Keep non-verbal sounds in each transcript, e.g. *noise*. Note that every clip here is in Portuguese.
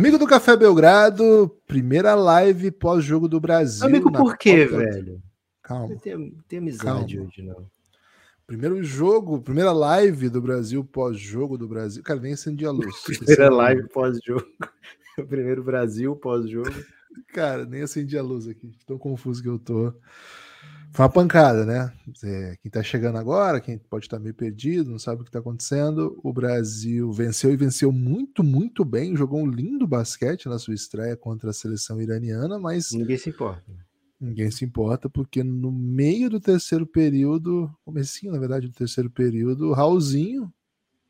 Amigo do Café Belgrado, primeira live pós-jogo do Brasil. Amigo, por quê, Copa- velho? Calma. Não tem, tem amizade Calma. hoje, não. Primeiro jogo, primeira live do Brasil pós-jogo do Brasil. Cara, nem acendi a luz. *laughs* Primeira live pós-jogo. *laughs* Primeiro Brasil pós-jogo. Cara, nem acendi a luz aqui. Tão confuso que eu tô. Foi uma pancada, né? É, quem tá chegando agora, quem pode estar meio perdido, não sabe o que tá acontecendo. O Brasil venceu e venceu muito, muito bem. Jogou um lindo basquete na sua estreia contra a seleção iraniana, mas Ninguém se importa. ninguém se importa, porque no meio do terceiro período, comecinho, na verdade, do terceiro período, o Raulzinho,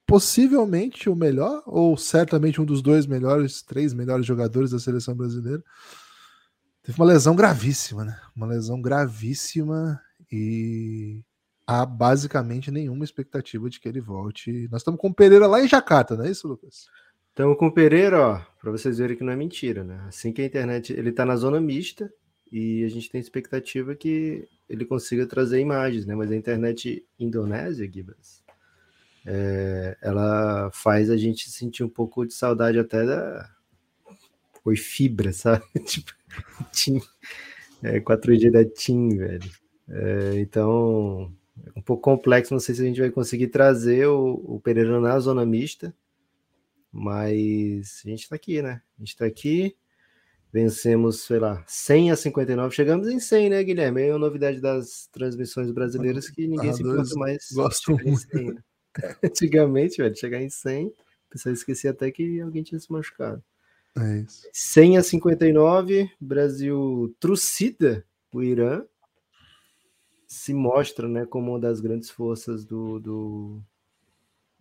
possivelmente o melhor, ou certamente um dos dois melhores, três melhores jogadores da seleção brasileira, teve uma lesão gravíssima, né? Uma lesão gravíssima e há basicamente nenhuma expectativa de que ele volte. Nós estamos com o Pereira lá em Jacarta, não é isso, Lucas? Então, com o Pereira, ó, pra vocês verem que não é mentira, né? Assim que a internet. Ele tá na zona mista e a gente tem expectativa que ele consiga trazer imagens, né? Mas a internet indonésia, Gibas, é, ela faz a gente sentir um pouco de saudade até da. Oi, fibra, sabe? *laughs* tipo, *laughs* TIM. É, 4G da TIM, velho. É, então, é um pouco complexo. Não sei se a gente vai conseguir trazer o, o Pereira na zona mista. Mas a gente tá aqui, né? A gente tá aqui, vencemos, sei lá, 100 a 59. Chegamos em 100, né, Guilherme? É uma novidade das transmissões brasileiras que ninguém se Narradores importa mais. chegar em 100, né? *laughs* Antigamente, velho, chegar em 100, o pessoal esquecia até que alguém tinha se machucado. É isso. 100 a 59, Brasil trucida o Irã. Se mostra né, como uma das grandes forças do, do-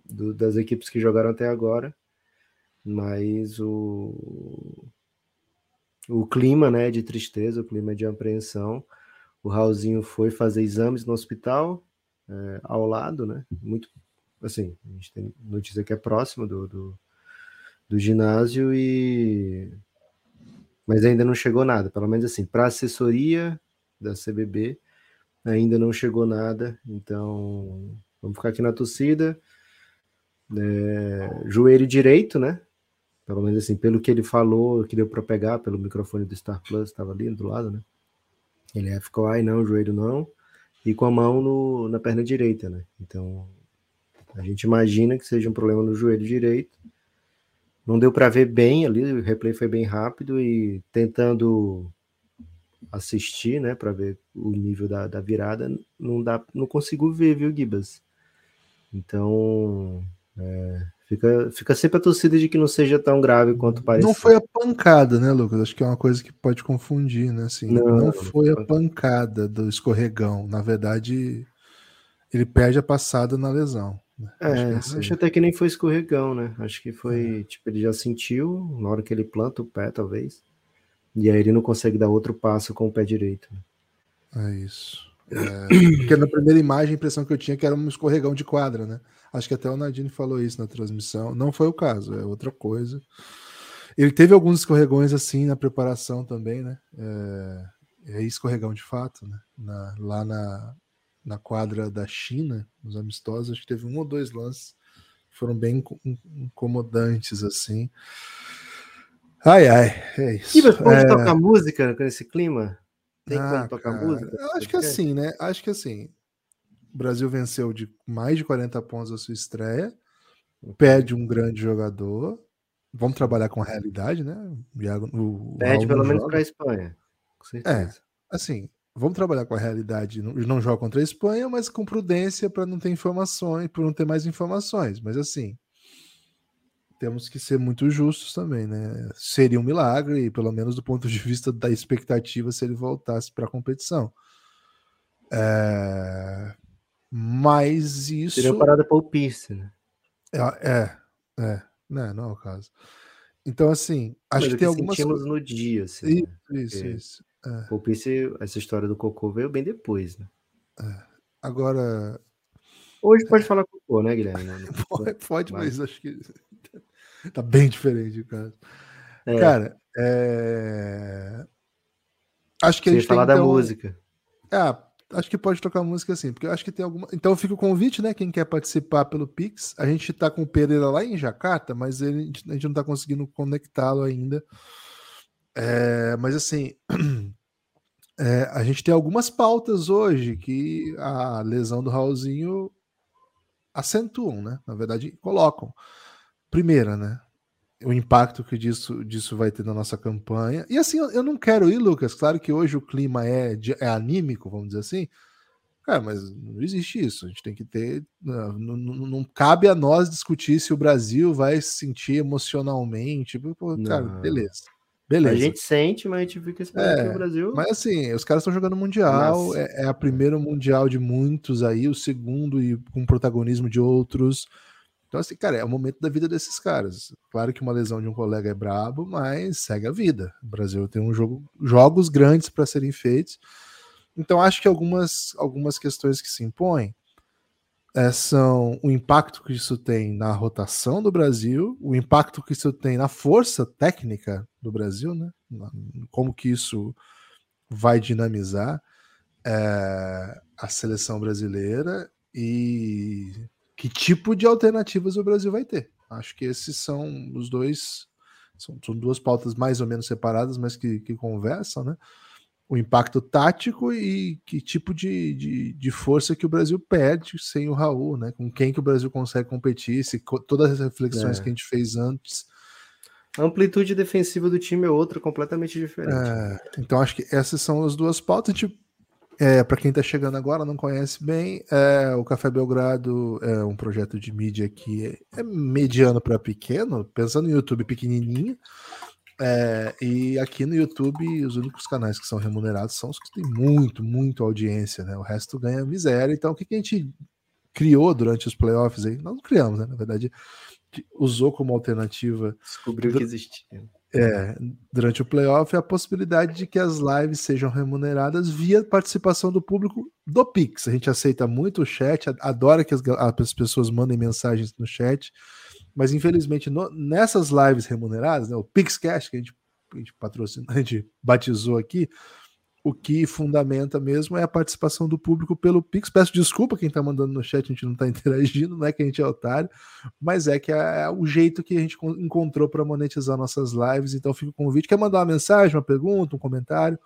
do- das equipes que jogaram até agora. Mas o, o clima né, de tristeza, o clima de apreensão. O Raulzinho foi fazer exames no hospital é, ao lado, né? Muito assim, a gente tem notícia que é próximo do, do, do ginásio e mas ainda não chegou nada, pelo menos assim, para assessoria da CBB ainda não chegou nada, então vamos ficar aqui na torcida. É, joelho direito, né? Pelo menos assim, pelo que ele falou, que deu para pegar pelo microfone do Star Plus, estava ali do lado, né? Ele ficou, ai não, joelho não, e com a mão no, na perna direita, né? Então a gente imagina que seja um problema no joelho direito. Não deu para ver bem ali, o replay foi bem rápido e tentando assistir, né, para ver o nível da, da virada, não dá, não consigo ver, viu, Gibas? Então, é, fica, fica sempre a torcida de que não seja tão grave quanto parece. Não foi a pancada, né, Lucas? Acho que é uma coisa que pode confundir, né? Assim, Não, não, foi a pancada do escorregão. Na verdade, ele perde a passada na lesão. Né? É, Acho acho, é isso aí. até que nem foi escorregão, né? Acho que foi, tipo, ele já sentiu na hora que ele planta o pé, talvez. E aí ele não consegue dar outro passo com o pé direito. É isso. É, porque na primeira imagem a impressão que eu tinha é que era um escorregão de quadra, né? Acho que até o Nadine falou isso na transmissão. Não foi o caso, é outra coisa. Ele teve alguns escorregões assim na preparação também, né? É, é escorregão de fato, né? Na- lá na, na quadra da China, nos amistosos, acho que teve um ou dois lances que foram bem inco- incomodantes assim. Ai, ai, é isso. E você pode É, tocar música nesse clima? Tem ah, como tocar cara, música? eu acho que assim, né? Acho que assim, o Brasil venceu de mais de 40 pontos a sua estreia, perde um grande jogador. Vamos trabalhar com a realidade, né? O Iago, o, Raul pelo menos para a Espanha. Com certeza. Assim, vamos trabalhar com a realidade. Não, não joga contra a Espanha, mas com prudência para não ter informações, para não ter mais informações. Mas assim, temos que ser muito justos também, né? Seria um milagre, pelo menos do ponto de vista da expectativa, se ele voltasse para a competição. É, Mas isso. Seria uma parada para o Pierce, né? É, é, é, não, não é o caso. Então, assim, acho Mas que tem algumas no dia, assim. Isso, né? isso, Porque isso. É. Pierce, essa história do cocô veio bem depois, né? Agora, Hoje pode falar cocô, né, Guilherme? *laughs* Pode, pode, Mas- mas acho que *laughs* tá bem diferente o caso. É. Cara, é... acho que Você a gente falar tem, da então... música. Ah, acho que pode tocar música assim, porque eu acho que tem alguma. Então fica o convite, né? Quem quer participar pelo Pix. A gente tá com o Pereira lá em Jacarta, mas ele, a gente não tá conseguindo conectá-lo ainda. É, mas assim, *clears throat* é, a gente tem algumas pautas hoje que a lesão do Raulzinho acentuam, né? Na verdade, colocam. Primeira, né? O impacto que disso, disso vai ter na nossa campanha. E assim, eu, eu não quero ir, Lucas. Claro que hoje o clima é, é anímico, vamos dizer assim. Cara, mas não existe isso. A gente tem que ter. Não, não, não cabe a nós discutir se o Brasil vai se sentir emocionalmente. Cara, beleza. Beleza. A gente sente, mas a gente fica esperando é, que o Brasil. Mas assim, os caras estão jogando Mundial. É, é, a primeira Mundial de muitos aí, o segundo e com protagonismo de outros. Então, assim, cara, é o momento da vida desses caras. Claro que uma lesão de um colega é brabo, mas segue a vida. O Brasil tem um jogo, jogos grandes para serem feitos. Então, acho que algumas, algumas questões que se impõem é, são o impacto que isso tem na rotação do Brasil, o impacto que isso tem na força técnica do Brasil, né? Como que isso vai dinamizar é, a seleção brasileira e que tipo de alternativas o Brasil vai ter. Acho que esses são os dois, são, são duas pautas mais ou menos separadas, mas que, que conversam, né? O impacto tático e que tipo de, de, de, força que o Brasil perde sem o Raul, né? Com quem que o Brasil consegue competir, se todas as reflexões é. que a gente fez antes. A amplitude defensiva do time é outra, completamente diferente. É, então acho que essas são as duas pautas. Tipo, é, Para quem está chegando agora, não conhece bem, é, o Café Belgrado é um projeto de mídia que é, é mediano para pequeno, pensando no YouTube pequenininho, é, e aqui no YouTube, os únicos canais que são remunerados são os que têm muito, muito audiência, né? O resto ganha miséria. Então, o que, que a gente criou durante os playoffs aí? Nós não criamos, né? Na verdade, usou como alternativa. Descobriu que existia. É, durante o playoff, a possibilidade de que as lives sejam remuneradas via participação do público do Pix. A gente aceita muito o chat, adora que as, as pessoas mandem mensagens no chat. Mas infelizmente, no, nessas lives remuneradas, né, o PixCast, que a gente, a gente patrocina, *laughs* a gente batizou aqui, o que fundamenta mesmo é a participação do público pelo Pix. Peço desculpa quem está mandando no chat, a gente não está *laughs* interagindo, não é que a gente é otário, mas é que é, é o jeito que a gente encontrou para monetizar nossas lives. Então fica o convite. Quer mandar uma mensagem, uma pergunta, um comentário?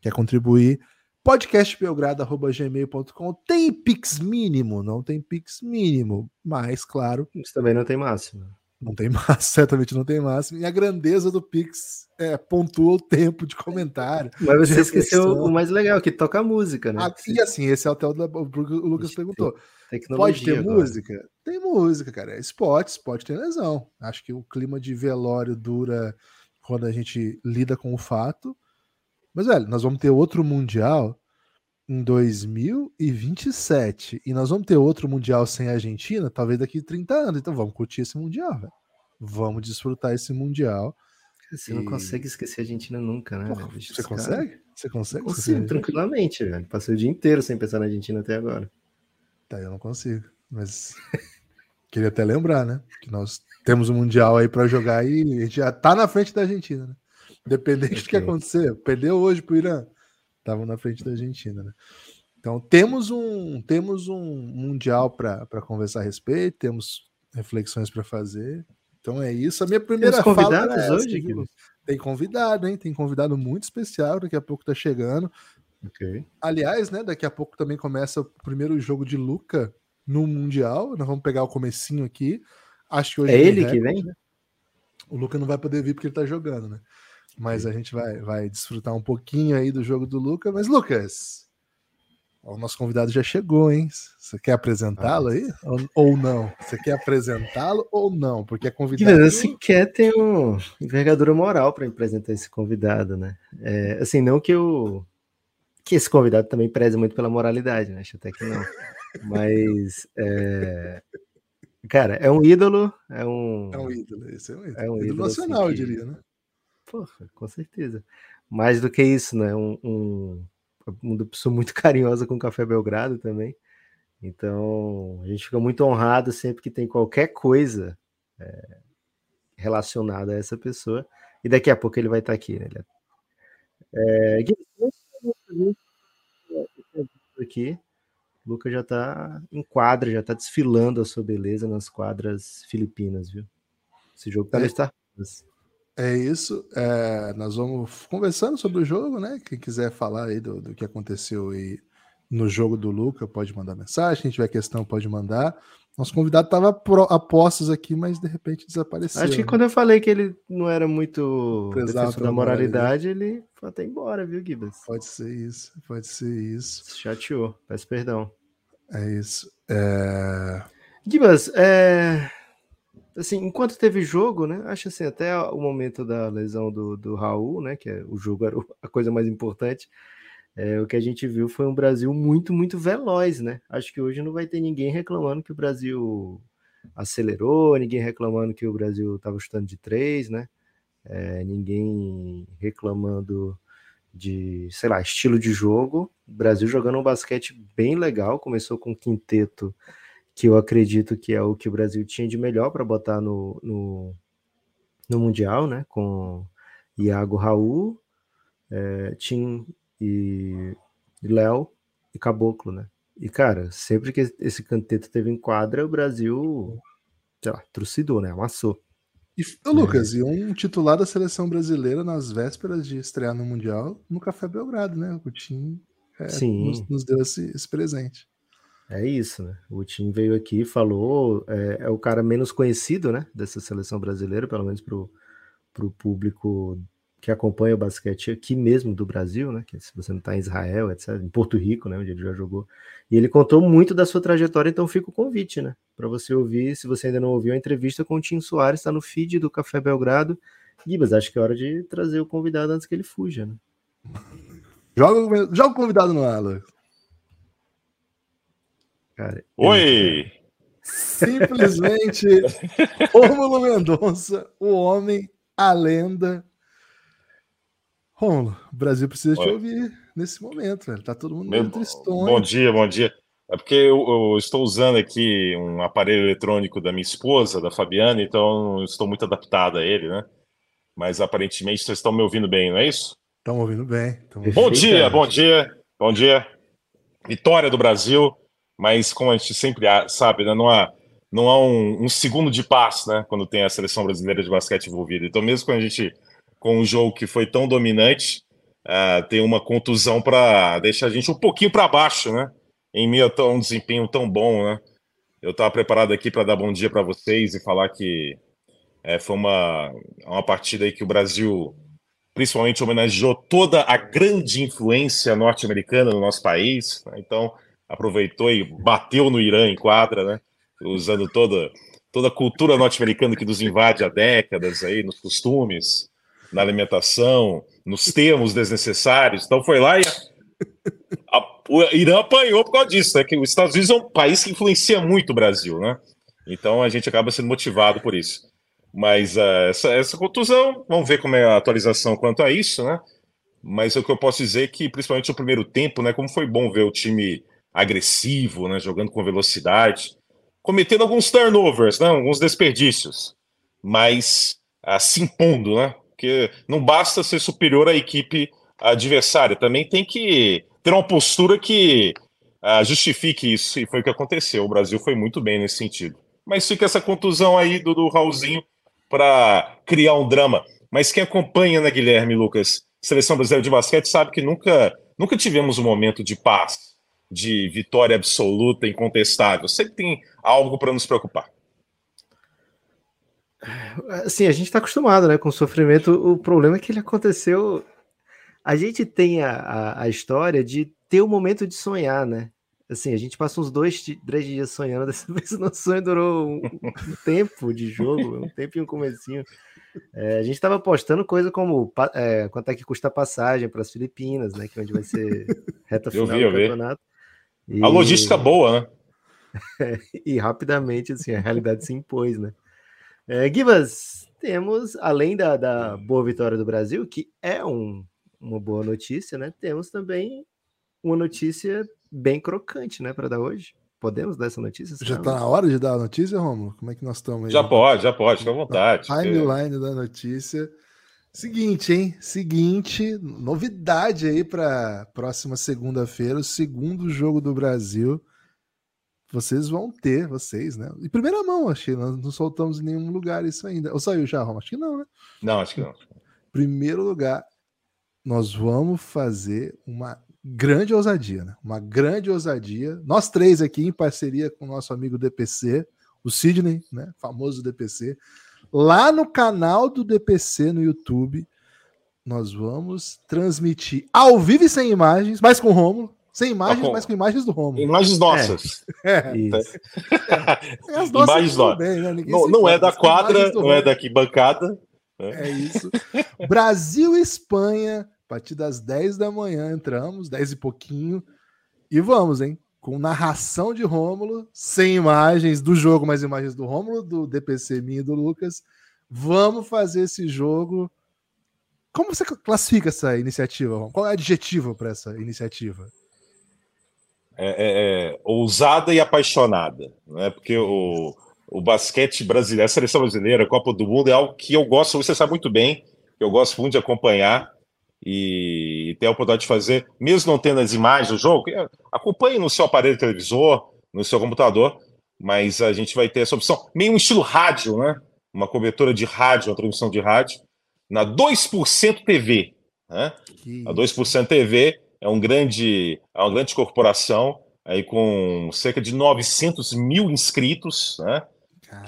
Quer contribuir? podcastbelgrado.gmail.com tem Pix mínimo, não tem Pix mínimo, mas claro. Isso também não tem máximo. Não tem *laughs* máximo, certamente não tem máximo. E a grandeza do Pix é, pontua o tempo de comentário. *laughs* Mas você esqueceu o mais legal, que toca música, né? Ah, e assim, esse é o da, o Lucas perguntou. Pode ter agora. música? Tem música, cara. É spot, pode ter lesão. Acho que o clima de velório dura quando a gente lida com o fato. Mas, velho, nós vamos ter outro Mundial em 2027. E nós vamos ter outro Mundial sem a Argentina, talvez daqui 30 anos. Então vamos curtir esse Mundial, velho. Vamos desfrutar esse Mundial. Você e... não consegue esquecer a Argentina nunca, né? Porra, você consegue? Você consegue? Consigo, tranquilamente, velho. Passei o dia inteiro sem pensar na Argentina até agora. Tá, eu não consigo. Mas *laughs* queria até lembrar, né? Que nós temos um Mundial aí para jogar e a gente já tá na frente da Argentina, né? Independente okay. do que acontecer, perdeu hoje pro Irã, estavam na frente da Argentina, né? Então temos um temos um mundial para conversar a respeito, temos reflexões para fazer. Então é isso. A minha primeira Temos convidados fala é hoje, essa, tem convidado, hein? Tem convidado muito especial, daqui a pouco tá chegando. Ok. Aliás, né, daqui a pouco também começa o primeiro jogo de Luca no mundial. Nós vamos pegar o comecinho aqui. Acho que hoje é ele que vem, né? O Luca não vai poder vir porque ele tá jogando, né? Mas a gente vai, vai desfrutar um pouquinho aí do jogo do Lucas. Mas, Lucas, o nosso convidado já chegou, hein? Você quer apresentá-lo aí? Ou, ou, não? Você quer apresentá-lo ou não? Porque é convidado. Se quer, tem uma envergadura moral para apresentar esse convidado, né? É, assim, não que eu. Que esse convidado também preze muito pela moralidade, né? Acho até que não. *laughs* Mas. É... Cara, é um ídolo. É um, é um ídolo, esse é um ídolo. É um ídolo, ídolo nacional, assim, que... eu diria, né? Porra, com certeza. Mais do que isso, né? Um, um, uma pessoa muito *laughs* carinhosa com o Café Belgrado também. Então, a gente fica muito honrado sempre que tem qualquer coisa é, relacionado a essa pessoa. E daqui a pouco ele vai estar aqui, né? É, *laughs* aqui, o Luca já está em quadra, já está desfilando a sua beleza nas quadras filipinas, viu? Esse jogo está é, no Star Plus. É isso. É, nós vamos conversando sobre o jogo, né? Quem quiser falar aí do, do que aconteceu aí no jogo do Luca, pode mandar mensagem. Quem tiver questão, pode mandar. Nosso convidado estava a postos aqui, mas de repente desapareceu. Acho que né? quando eu falei que ele não era muito defensor da moralidade, ele foi até embora, viu, Gibas? Pode ser isso, pode ser isso. Chateou, peço perdão. É isso. É... Gibas, é... assim, enquanto teve jogo, né? Acho assim, até o momento da lesão do, do Raul, né? Que é, o jogo era a coisa mais importante é, o que a gente viu foi um Brasil muito, muito veloz, né? Acho que hoje não vai ter ninguém reclamando que o Brasil acelerou, ninguém reclamando que o Brasil estava chutando de três, né? É, ninguém reclamando de, sei lá, estilo de jogo. O Brasil jogando um basquete bem legal, começou com um quinteto que eu acredito que é o que o Brasil tinha de melhor para botar no, no, no, Mundial, né? Com Iago Raul, é, Tim e Léo e Caboclo, né? E, cara, sempre que esse canteto teve em quadra, o Brasil, sei lá, trucidou, né? Amassou. E, Lucas, é. e um titular da seleção brasileira nas vésperas de estrear no Mundial no Café Belgrado, né? O Tim é, Sim. Nos, nos, deu esse, esse, presente. É isso, né? O Tim veio aqui e falou, é, é, o cara menos conhecido, né? Dessa seleção brasileira, pelo menos pro, pro público que acompanha o basquete aqui mesmo do Brasil, né? Que se você não está em Israel, etc., em Porto Rico, né? Onde ele já jogou. E ele contou muito da sua trajetória, então fica o convite, né? Para você ouvir, se você ainda não ouviu a entrevista com o Tim Soares, está no feed do Café Belgrado. Gibas, acho que é hora de trazer o convidado antes que ele fuja, né? Joga, joga o convidado no ar, Cara, Oi! Simplesmente *laughs* Rômulo Mendonça, o homem, a lenda, Romulo, o Brasil precisa Oi. te ouvir nesse momento, velho. Tá todo mundo Meu, tristão. Bom dia, bom dia. É porque eu, eu, estou usando aqui um aparelho eletrônico da minha esposa, da Fabiana, então não estou muito adaptado a ele, né? Mas aparentemente vocês estão me ouvindo bem, não é isso? Estão ouvindo bem. Bom dia, bom dia, bom dia. Vitória do Brasil, mas como a gente sempre sabe, né, não há, não há um, um segundo de paz, né? Quando tem a seleção brasileira de basquete envolvida. Então, mesmo quando a gente com um jogo que foi tão dominante, uh, tem uma contusão para deixar a gente um pouquinho para baixo, né? Em meio a um desempenho tão bom, né? Eu estava preparado aqui para dar bom dia para vocês e falar que é, foi uma, uma partida aí que o Brasil principalmente homenageou toda a grande influência norte-americana no nosso país. Né? Então, aproveitou e bateu no Irã em quadra, né? Usando toda, toda a cultura norte-americana que nos invade há décadas aí, nos costumes na alimentação, nos termos desnecessários. Então foi lá e a, a, o Irã apanhou por causa disso, né? Que os Estados Unidos é um país que influencia muito o Brasil, né? Então a gente acaba sendo motivado por isso. Mas uh, essa, essa contusão, vamos ver como é a atualização quanto a isso, né? Mas o que eu posso dizer é que, principalmente no primeiro tempo, né? Como foi bom ver o time agressivo, né? Jogando com velocidade, cometendo alguns turnovers, né? Alguns desperdícios, mas uh, se impondo, né? porque não basta ser superior à equipe adversária, também tem que ter uma postura que uh, justifique isso, e foi o que aconteceu. O Brasil foi muito bem nesse sentido. Mas fica essa contusão aí do, do Raulzinho para criar um drama. Mas quem acompanha, né, Guilherme Lucas, seleção brasileira de basquete, sabe que nunca, nunca tivemos um momento de paz, de vitória absoluta, incontestável. Sempre tem algo para nos preocupar. Assim, a gente está acostumado, né, com o sofrimento. O problema é que ele aconteceu. A gente tem a, a, a história de ter o um momento de sonhar, né? Assim, a gente passa uns dois, três dias sonhando. *laughs* Dessa vez o nosso sonho durou um, um tempo de jogo, um tempo e um comecinho. É, a gente estava postando coisa como é, quanto é que custa a passagem para as Filipinas, né? Que é onde vai ser reta final vi, do campeonato. E... A logística boa, né? *laughs* e rapidamente, assim, a realidade se impôs, né? É, Gibas, temos, além da, da boa vitória do Brasil, que é um, uma boa notícia, né? Temos também uma notícia bem crocante, né, para dar hoje. Podemos dar essa notícia? Já está na hora de dar a notícia, Romulo? Como é que nós estamos aí? Já pode, já pode, fica à vontade. Timeline da notícia. Seguinte, hein? Seguinte, novidade aí para próxima segunda-feira, o segundo jogo do Brasil. Vocês vão ter, vocês, né? Em primeira mão, achei. Nós não soltamos em nenhum lugar isso ainda. Ou saiu já, Roma? Acho que não, né? Não, acho que não. Primeiro lugar, nós vamos fazer uma grande ousadia, né? Uma grande ousadia. Nós três aqui, em parceria com o nosso amigo DPC, o Sidney, né? Famoso DPC. Lá no canal do DPC no YouTube, nós vamos transmitir ao vivo e sem imagens, mas com o Rômulo. Sem imagens, mas com imagens do Romulo. Imagens nossas. É. é. Isso. é as nossas imagens nossas. Né? Não, não é da quadra, não é daqui bancada. É. é isso. Brasil e Espanha, a partir das 10 da manhã entramos, 10 e pouquinho. E vamos, hein? Com narração de Rômulo, sem imagens do jogo, mas imagens do Rômulo, do DPC minha e do Lucas. Vamos fazer esse jogo. Como você classifica essa iniciativa? Qual é o adjetivo para essa iniciativa? É, é, é, ousada e apaixonada, né? Porque o, o basquete brasileiro, a seleção brasileira, a Copa do Mundo é algo que eu gosto, você sabe muito bem, eu gosto muito de acompanhar e, e ter a oportunidade de fazer, mesmo não tendo as imagens do jogo, acompanhe no seu aparelho televisor, no seu computador, mas a gente vai ter essa opção, meio um estilo rádio, né? Uma cobertura de rádio, uma transmissão de rádio, na 2% TV. Né? A 2% TV é um grande, é uma grande corporação aí com cerca de 900 mil inscritos, né?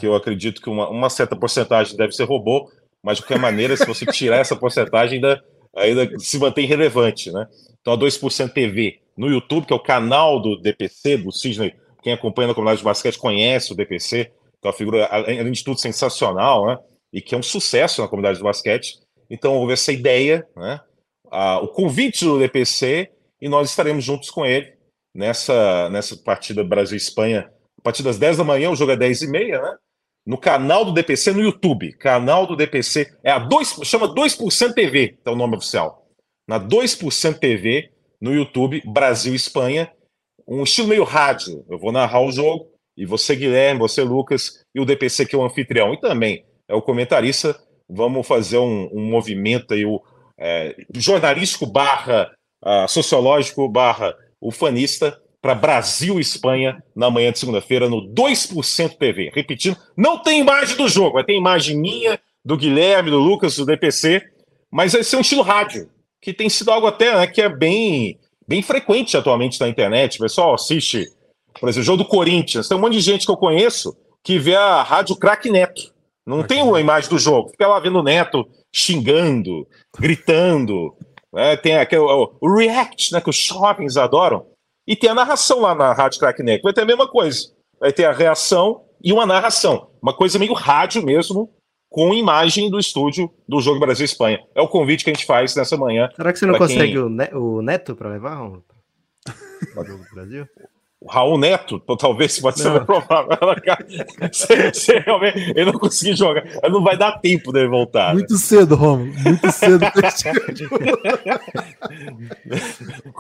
Que eu acredito que uma, uma, certa porcentagem deve ser robô, mas de qualquer maneira, se você tirar essa porcentagem, ainda, ainda se mantém relevante, né? Então a 2% TV no YouTube, que é o canal do DPC, do Sidney, quem acompanha na comunidade de basquete conhece o DPC, que é uma figura, além de tudo, sensacional, né? E que é um sucesso na comunidade de basquete. Então houve essa ideia, né? a, o convite do DPC e nós estaremos juntos com ele nessa, nessa partida Brasil-Espanha. A partir das 10 da manhã, o jogo é 10 e meia, né? No canal do DPC no YouTube. Canal do DPC é a 2, chama 2% TV, é o nome oficial. Na 2% TV, no YouTube, Brasil-Espanha. Um estilo meio rádio. Eu vou narrar o jogo, e você, Guilherme, você, Lucas, e o DPC, que é o anfitrião, e também é o comentarista. Vamos fazer um, um movimento aí, o, é, jornalístico barra uh, sociológico barra ufanista para Brasil e Espanha na manhã de segunda-feira no 2% TV. Repetindo, não tem imagem do jogo, ter imagem minha, do Guilherme, do Lucas, do DPC, mas vai ser um estilo rádio, que tem sido algo até né, que é bem, bem frequente atualmente na internet. O pessoal assiste, por exemplo, o jogo do Corinthians. Tem um monte de gente que eu conheço que vê a rádio Crack Neto. Não tem uma imagem do jogo, fica lá vendo o Neto xingando, gritando. Né? Tem aquele, o, o, React, né, que os shoppings adoram. E tem a narração lá na Rádio Crackneck. Vai ter a mesma coisa. Vai ter a reação e uma narração. Uma coisa meio rádio mesmo, com imagem do estúdio do Jogo Brasil-Espanha. É o convite que a gente faz nessa manhã. Será que você não consegue quem... o, Neto para levar, Romulo? *laughs* Jogo Brasil? O Raul Neto, *laughs* talvez pode ser provável. se, se *laughs* realmente ele não conseguir jogar, não vai dar tempo dele voltar. Muito né? cedo, Romulo. Muito cedo. *laughs*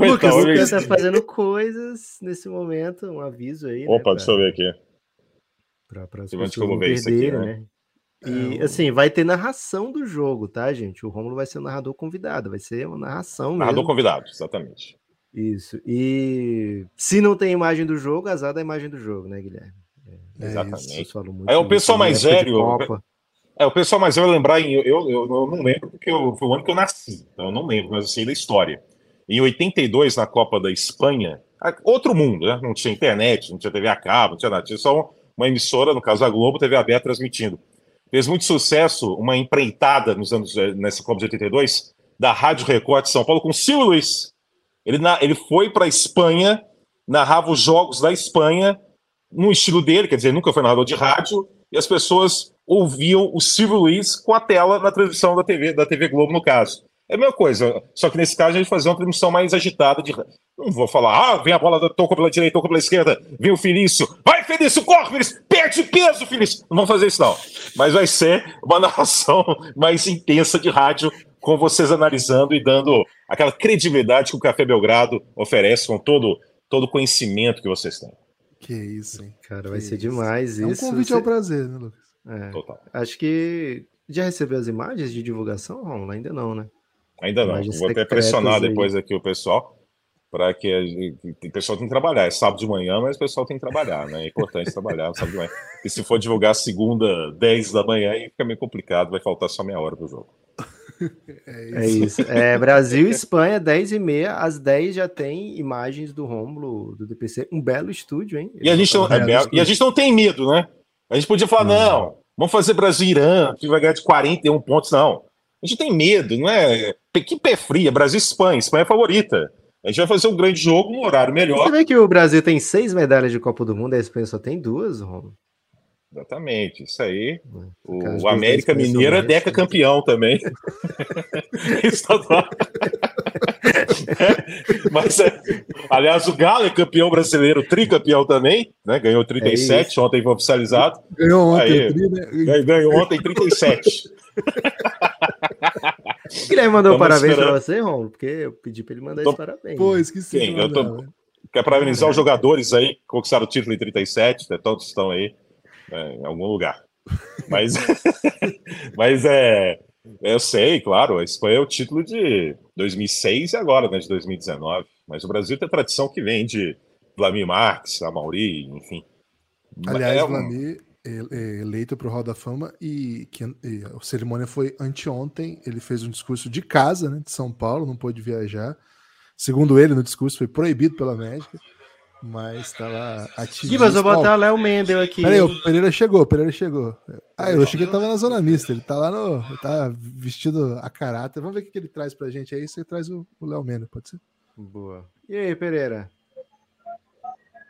Lucas, o Lucas tá fazendo coisas nesse momento, um aviso aí. Né, Opa, né, deixa eu ver aqui. Para as pessoas não perderem, né? né? E assim, vai ter narração do jogo, tá, gente? O Romulo vai ser o narrador convidado, vai ser uma narração. Narrador mesmo. convidado, exatamente. Isso. E se não tem imagem do jogo, azar da imagem do jogo, né, Guilherme? É, Exatamente. É o pessoal mais velho. É, o pessoal mais velho lembrar, em, eu, eu, eu, não lembro porque eu, foi o ano que eu nasci, então eu não lembro, mas eu sei da história. Em 82, na Copa da Espanha, outro mundo, né? Não tinha internet, não tinha TV a cabo, não tinha nada, tinha só uma emissora, no caso a Globo, TV aberta transmitindo. Fez muito sucesso uma empreitada nos anos, eh, nessa Copa de 82, da Rádio Record de São Paulo com Silvio Luiz. Ele, na, ele foi para a Espanha, narrava os jogos da Espanha no estilo dele, quer dizer, nunca foi narrador de rádio, e as pessoas ouviam o Silvio Luiz com a tela na transmissão da TV, da TV Globo, no caso. É a mesma coisa, só que nesse caso a gente fazia uma transmissão mais agitada de. Não vou falar, ah, vem a bola, toca pela direita, toca pela esquerda, vem o Felício, vai Felício, corre, Felício, perde peso, Felício. Não vamos fazer isso, não. Mas vai ser uma *laughs* narração mais intensa de rádio, com vocês analisando e dando aquela credibilidade que o Café Belgrado oferece com todo todo o conhecimento que vocês têm. Que isso, hein? Cara, vai Que ser isso. demais É um isso. convite Você- ao prazer, né, Lucas? É, Total. acho que já recebeu as imagens de divulgação, Romulo? Ainda não, né? Ainda não. Imagens Vou até pressionar aí. depois aqui o pessoal, para que a gente- o pessoal tem que trabalhar. É sábado de manhã, mas o pessoal tem que trabalhar, né? É importante trabalhar no sábado de manhã. E se for divulgar segunda, 10 da manhã, aí fica meio complicado, vai faltar só meia hora pro jogo. *laughs* É isso. É, Brasil e Espanha, 10 e meia. Às 10 já tem imagens do Rômulo, do DPC. Um belo estúdio, hein? E a gente não, É, é, e a gente não tem medo, né? A gente podia falar, não, vamos fazer Brasil e Irã, que vai ganhar de 41 pontos, não. A gente tem medo, não é? Que pé fria, Brasil e Espanha, Espanha é favorita. A gente vai fazer um grande jogo num horário Você melhor. vê que o Brasil tem seis medalhas de Copa do Mundo, a Espanha só tem duas, Romulo. Exatamente, isso aí. O, Cara, as o América Mineiro é deca campeão também. *laughs* Estadual. *laughs* Mas, é, aliás, o Galo é campeão brasileiro, tricampeão também, né? Ganhou 37, ontem foi oficializado. Ganhou ontem Aí. o tri, né? Ganhou- ontem 37. O *laughs* Guilherme mandou Estamos parabéns esperando. pra você, Romulo, porque eu pedi pra ele mandar Tô- esse parabéns. Pô, esqueci. Sim, eu tô- né? Quer parabenizar os jogadores aí que conquistaram o título em 37, né? todos estão aí né, em algum lugar. Mas, *laughs* mas é, eu sei, claro, esse foi o título de 2006 e agora, né, de 2019. Mas o Brasil tem tradição que vem de Vladimir Marques, Amauri, enfim. Aliás, É um- Vlamir é- é eleito para o Hall da Fama e, que, e a cerimônia foi anteontem. Ele fez um discurso de casa, né, de São Paulo, não pôde viajar. Segundo ele, no discurso foi proibido pela médica, mas estava ativo. Gibas, vou botar o Léo Mendel aqui. Peraí, o Pereira chegou, o Pereira chegou. Ah, eu achei que ele tava na zona mista, ele tá lá no. Ele tá vestido a caráter. Vamos ver o que ele traz pra gente aí. Você traz o Léo Mena, pode ser? Boa. E aí, Pereira?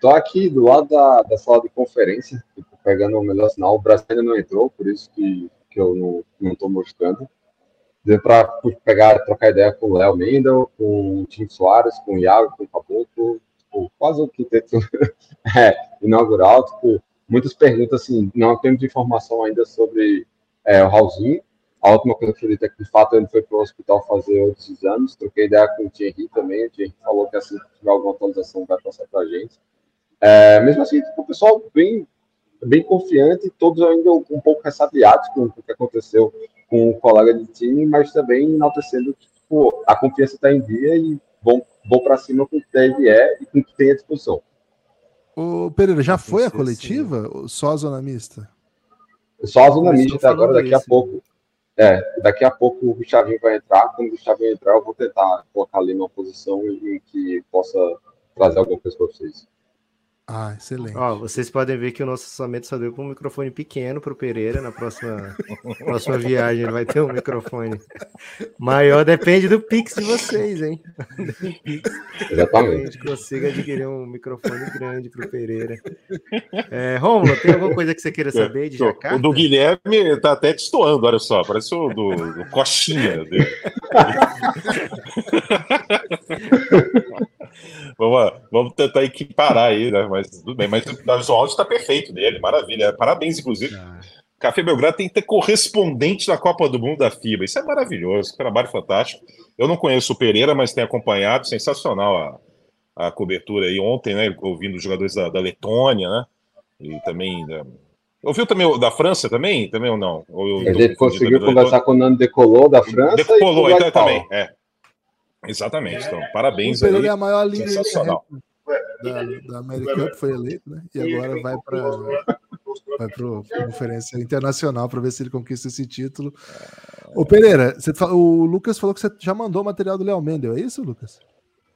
Tô aqui do lado da, da sala de conferência, tipo, pegando o melhor sinal. O Brasil ainda não entrou, por isso que, que eu não, não tô mostrando. Deu para pegar, trocar ideia com o Léo Mendel, com o Tim Soares, com o Iago, com o Caboclo, tipo, quase o *laughs* é, inaugural. Tipo, muitas perguntas, assim, não temos informação ainda sobre é, o Raulzinho. A última coisa que ele tem que, de fato, ele foi para o hospital fazer outros exames. Troquei ideia com o Thierry também. O Thierry falou que assim tiver alguma atualização vai passar para a gente. É, mesmo assim, tipo, o pessoal bem, bem confiante, todos ainda um pouco ressabiados com o que aconteceu com o colega de time, mas também enaltecendo que tipo, a confiança está em dia e vão, vão para cima com o que deve é e com o que tem à disposição. Ô, Pereira, já foi a Sim, sim. coletiva? Ou Só a zona mista? Só a zona mista até agora, falando daqui a isso. pouco. É, daqui a pouco o Gustavinho vai entrar. Quando o Gustavinho entrar, eu vou tentar colocar ali numa posição em que possa trazer alguma coisa para vocês. Ah, excelente. Ó, vocês podem ver que o nosso orçamento só deu com um microfone pequeno pro Pereira. Na próxima, próxima viagem ele vai ter um microfone maior. Depende do Pix de vocês, hein? A Exatamente. gente consiga adquirir um microfone grande pro Pereira. É, Rômulo, tem alguma coisa que você queira saber de O Jacarta? do Guilherme tá até destoando, olha só, parece o do, do Coxinha. dele. *laughs* vamos, vamos tentar equiparar aí, né? Mas tudo bem. Mas o áudio está perfeito dele, maravilha. Parabéns, inclusive. Ah, Café Belgrado tem que ter correspondente da Copa do Mundo da FIBA. Isso é maravilhoso, trabalho fantástico. Eu não conheço o Pereira, mas tenho acompanhado. Sensacional a, a cobertura aí ontem, né? Ouvindo os jogadores da, da Letônia, né? E também. Da... Ouviu também o da França também? Também ou não? Ou eu A tô gente confundindo conseguiu conversar com o Nando Decolou da França Decolou, e o então Paulo. também. É. Exatamente. Então, O parabéns Pereira aí. é a maior líder Sensacional. da, da American Cup, foi eleito, né? E agora vai para vai para conferência internacional para ver se ele conquista esse título. Ô Pereira, você o Lucas falou que você já mandou o material do Léo Mendel, é isso, Lucas?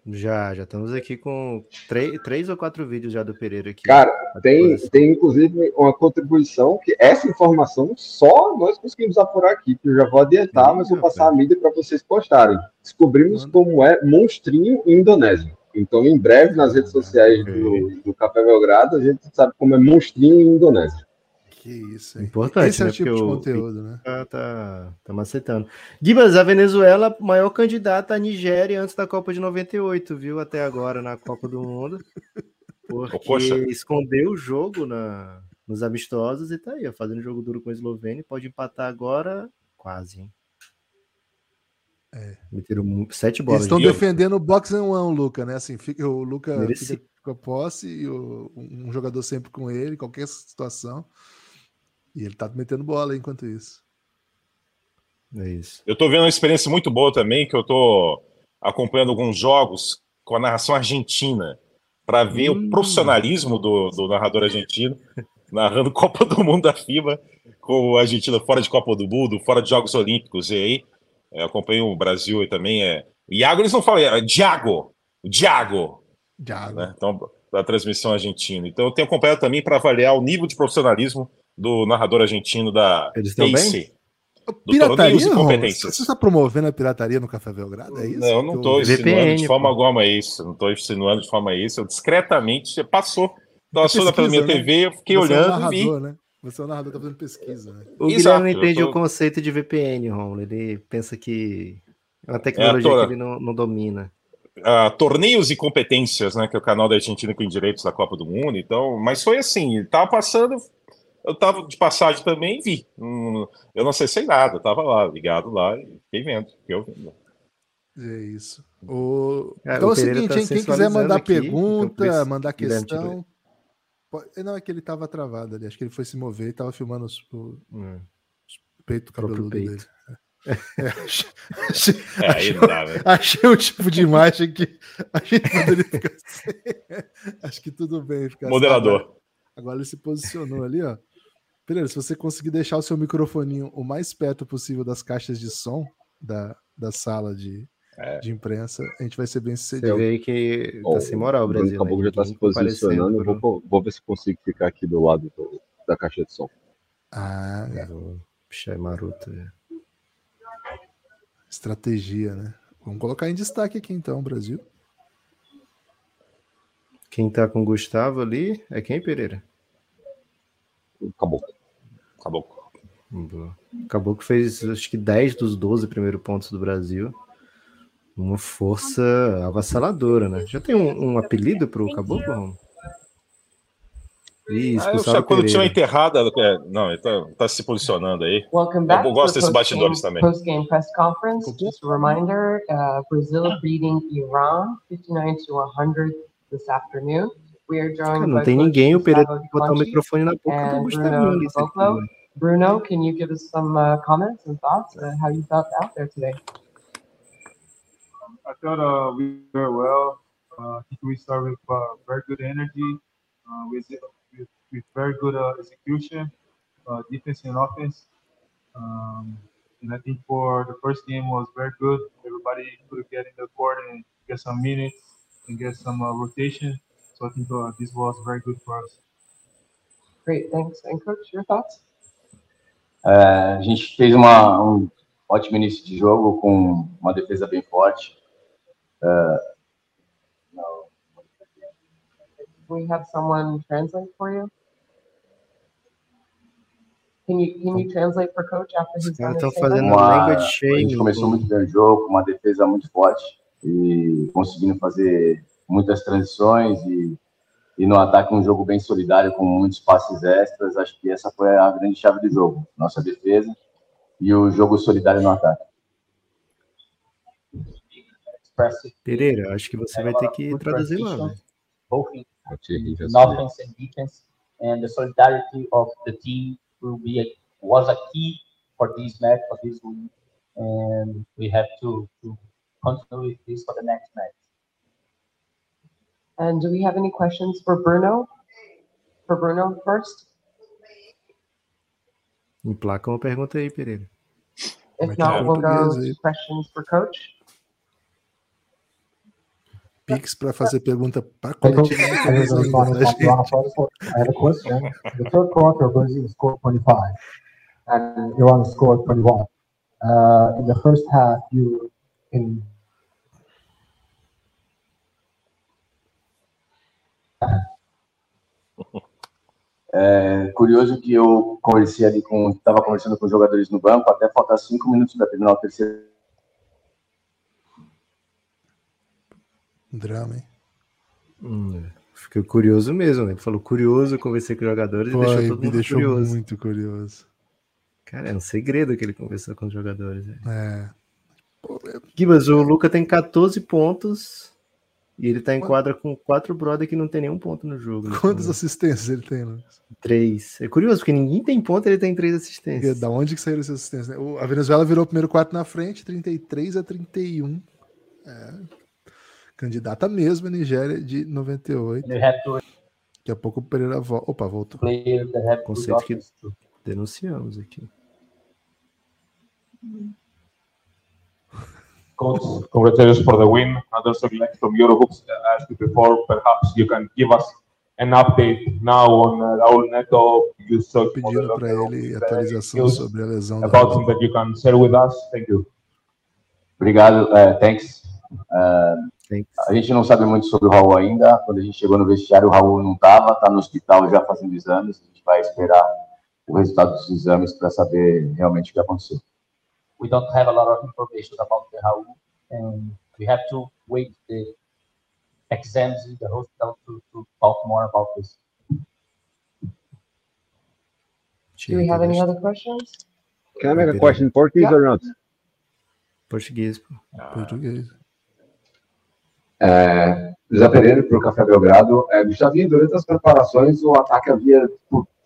Já, já estamos aqui com três, três ou quatro vídeos já do Pereira aqui. Cara, tem, tem inclusive uma contribuição que essa informação só nós conseguimos apurar aqui, que eu já vou adiantar, mas vou passar a mídia para vocês postarem. Descobrimos como é monstrinho indonésio. Então, em breve, nas redes sociais do, do Café Belgrado, a gente sabe como é monstrinho indonésio. Que isso, hein? Importante, Esse é né? o tipo de Porque o- conteúdo, né? Tá, tá, tá macetando. Gibas, a Venezuela, maior candidata à Nigéria antes da Copa de 98, viu? Até agora na Copa do Mundo. Porque Poxa. escondeu o jogo na, nos amistosos e tá aí, ó, fazendo jogo duro com a Eslovênia. Pode empatar agora, quase, hein? É. Meteram sete Eles bolas. estão de- eu- defendendo o box and one, Luca, né? Assim, fica, o Luca Mereci- fica com a posse e o, um jogador sempre com ele, qualquer situação. E ele tá metendo bola enquanto isso. É isso. Eu tô vendo uma experiência muito boa também, que eu tô acompanhando alguns jogos com a narração argentina, para ver hum. o profissionalismo do, do narrador argentino, *laughs* narrando Copa do Mundo da FIBA, com a Argentina fora de Copa do Mundo, fora de Jogos Olímpicos. E aí, eu acompanho o Brasil e também é. Iago, eles não falam, é Diago, Diago. Diago. Né? Então, da transmissão argentina. Então, eu tenho acompanhado também para avaliar o nível de profissionalismo do narrador argentino da Eles estão bem? Pirataria, Você está promovendo a pirataria no Café Belgrado? É isso? Não, eu não estou insinuando VPN, de forma pô. alguma isso. Não estou insinuando de forma isso. Eu discretamente passou. Passou na minha né? TV, eu fiquei Você olhando é um narrador, e vi. Né? Você é o narrador, tá fazendo pesquisa. Né? O Guilherme não entende tô... o conceito de VPN, Romulo. Ele pensa que é uma tecnologia é que ele não, não domina. Uh, torneios e competências, né? Que é o canal da Argentina com direitos da Copa do Mundo. Então, mas foi assim, tava passando, eu tava de passagem também e vi. Hum, eu não sei sei nada, eu tava lá, ligado lá e fiquei vendo, fiquei ouvindo. É isso. O... É, então o é o seguinte, tá quem quiser mandar aqui, então pergunta, então mandar questão. Pode... Não, é que ele tava travado ali, acho que ele foi se mover e tava filmando os, o, hum. peito cabeludo peito. dele. É, *laughs* achei, é, achei, dá, né? achei um tipo de imagem que a gente poderia ficar assim. Acho que tudo bem. Ficar Moderador. Assim. Agora ele se posicionou ali, ó. Pereira, se você conseguir deixar o seu microfoninho o mais perto possível das caixas de som da, da sala de, é. de imprensa, a gente vai ser bem sucedido. Você vê que tá sem moral o Brasil. Acabou né? já tá se posicionando. Vou, vou, ver se consigo ficar aqui do lado do, da caixa de som. Ah, é. Puxa, é maroto. É. Estratégia, né? Vamos colocar em destaque aqui então, Brasil. Quem tá com o Gustavo ali é quem, Pereira? Acabou. Caboclo. Caboclo fez acho que 10 dos 12 primeiros pontos do Brasil. Uma força avassaladora, né? Já tem um, um apelido para o Caboclo, Romo? Isso, ah, eu quando tinha uma enterrada, é, não, ele tá, tá, se posicionando aí. eu gosto desses bastidores também. Post-game press conference. Just a reminder, uh, Brazil beating Iran 59 to 100 this afternoon. Cara, não tem ninguém, o Pereira tem que botar o microfone na boca do Gustavo ali. Bruno, can you give us some uh, comments and thoughts on how you felt out there today? I thought uh, we were well. Uh, I think we started with uh, very good energy, uh, with, with, with very good uh, execution, uh, defense and offense. Um, and I think for the first game was very good. Everybody could get in the court and get some minutes and get some uh, rotation. So I think uh, this was very good for us. Great, thanks. And coach, your thoughts? É, a gente fez uma, um ótimo início de jogo com uma defesa bem forte. Uh, we have someone translate for you? Can you, can you translate for coach after he's done Estão fazendo uma, language A gente começou muito bem o jogo, com uma defesa muito forte e conseguindo fazer muitas transições e, e no ataque um jogo bem solidário com muitos passes extras. Acho que essa foi a grande chave do jogo, nossa defesa e o jogo solidário no ataque. Pereira, acho que você vai ter que traduzir lá. Né? Both in offense and defense, and the solidarity of the team will be a, was a key for this match, for this win, and we have to, to continue with this for the next match. And do we have any questions for Bruno? For Bruno first? Emplaca uma pergunta aí, Pereira. If not, we'll go to questions for coach. Pix para fazer pergunta para coletiva. I have a question. The third quarter, Brazil scored 25, and Iran scored 21. Uh, in the first half, you in É curioso que eu conversei ali com, estava conversando com os jogadores no banco, até faltar cinco minutos para terminar o terceiro. Drama, hein? Hum, é. fiquei curioso mesmo, né? Falou curioso, conversei com os jogadores Pô, e deixou todo me deixou curioso. muito curioso. Cara, é um segredo que ele conversou com os jogadores. Né? É. Pô, o Luca tem 14 pontos E ele tá em quadra com quatro brother que não tem nenhum ponto no jogo. né? Quantas assistências ele tem, Lucas? Três. É curioso, porque ninguém tem ponto, ele tem três E assistências. Da onde que saíram essas assistências? né? O- A Venezuela virou o primeiro quarto na frente, 33 a 31. É. Candidata mesmo a Nigéria de 98. And we have two Daqui a pouco o Pereira volta. Opa, voltou. Conceito que denunciamos aqui. *laughs* Coach, congratulations for the win. Anderson Glenn from Eurohoops uh, asked you before, perhaps you can give us an update now on uh, Raul Neto. You saw Pedindo para ele atualização sobre a lesão about him that you can share with us. Thank you. Obrigado, é, thanks. É, a gente não sabe muito sobre o Raul ainda. Quando a gente chegou no vestiário, o Raul não estava, está no hospital já fazendo exames. A gente vai esperar o resultado dos exames para saber realmente o que aconteceu. We don't have a lot of information about the Raul, and we have to wait the exams in the hospital to, to talk more about this. Do we have any other questions? Can I make a question in Portuguese or not? Português, pô. Português. É, José Pereira para o Café Belgrado. É, Gustavinho, durante as preparações o ataque havia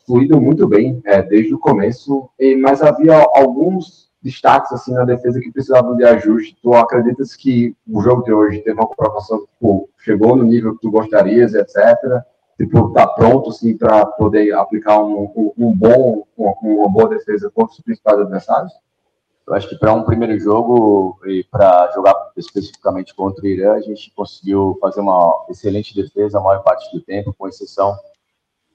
fluído muito bem é, desde o começo, e, mas havia alguns destaques assim na defesa que precisavam de ajuste. Tu acreditas que o jogo de hoje teve uma colocação que chegou no nível que tu gostarias, etc. Tipo, tá pronto assim para poder aplicar um, um, bom, uma, uma boa defesa contra os principais adversários? Eu acho que para um primeiro jogo e para jogar especificamente contra o Irã, a gente conseguiu fazer uma excelente defesa a maior parte do tempo, com exceção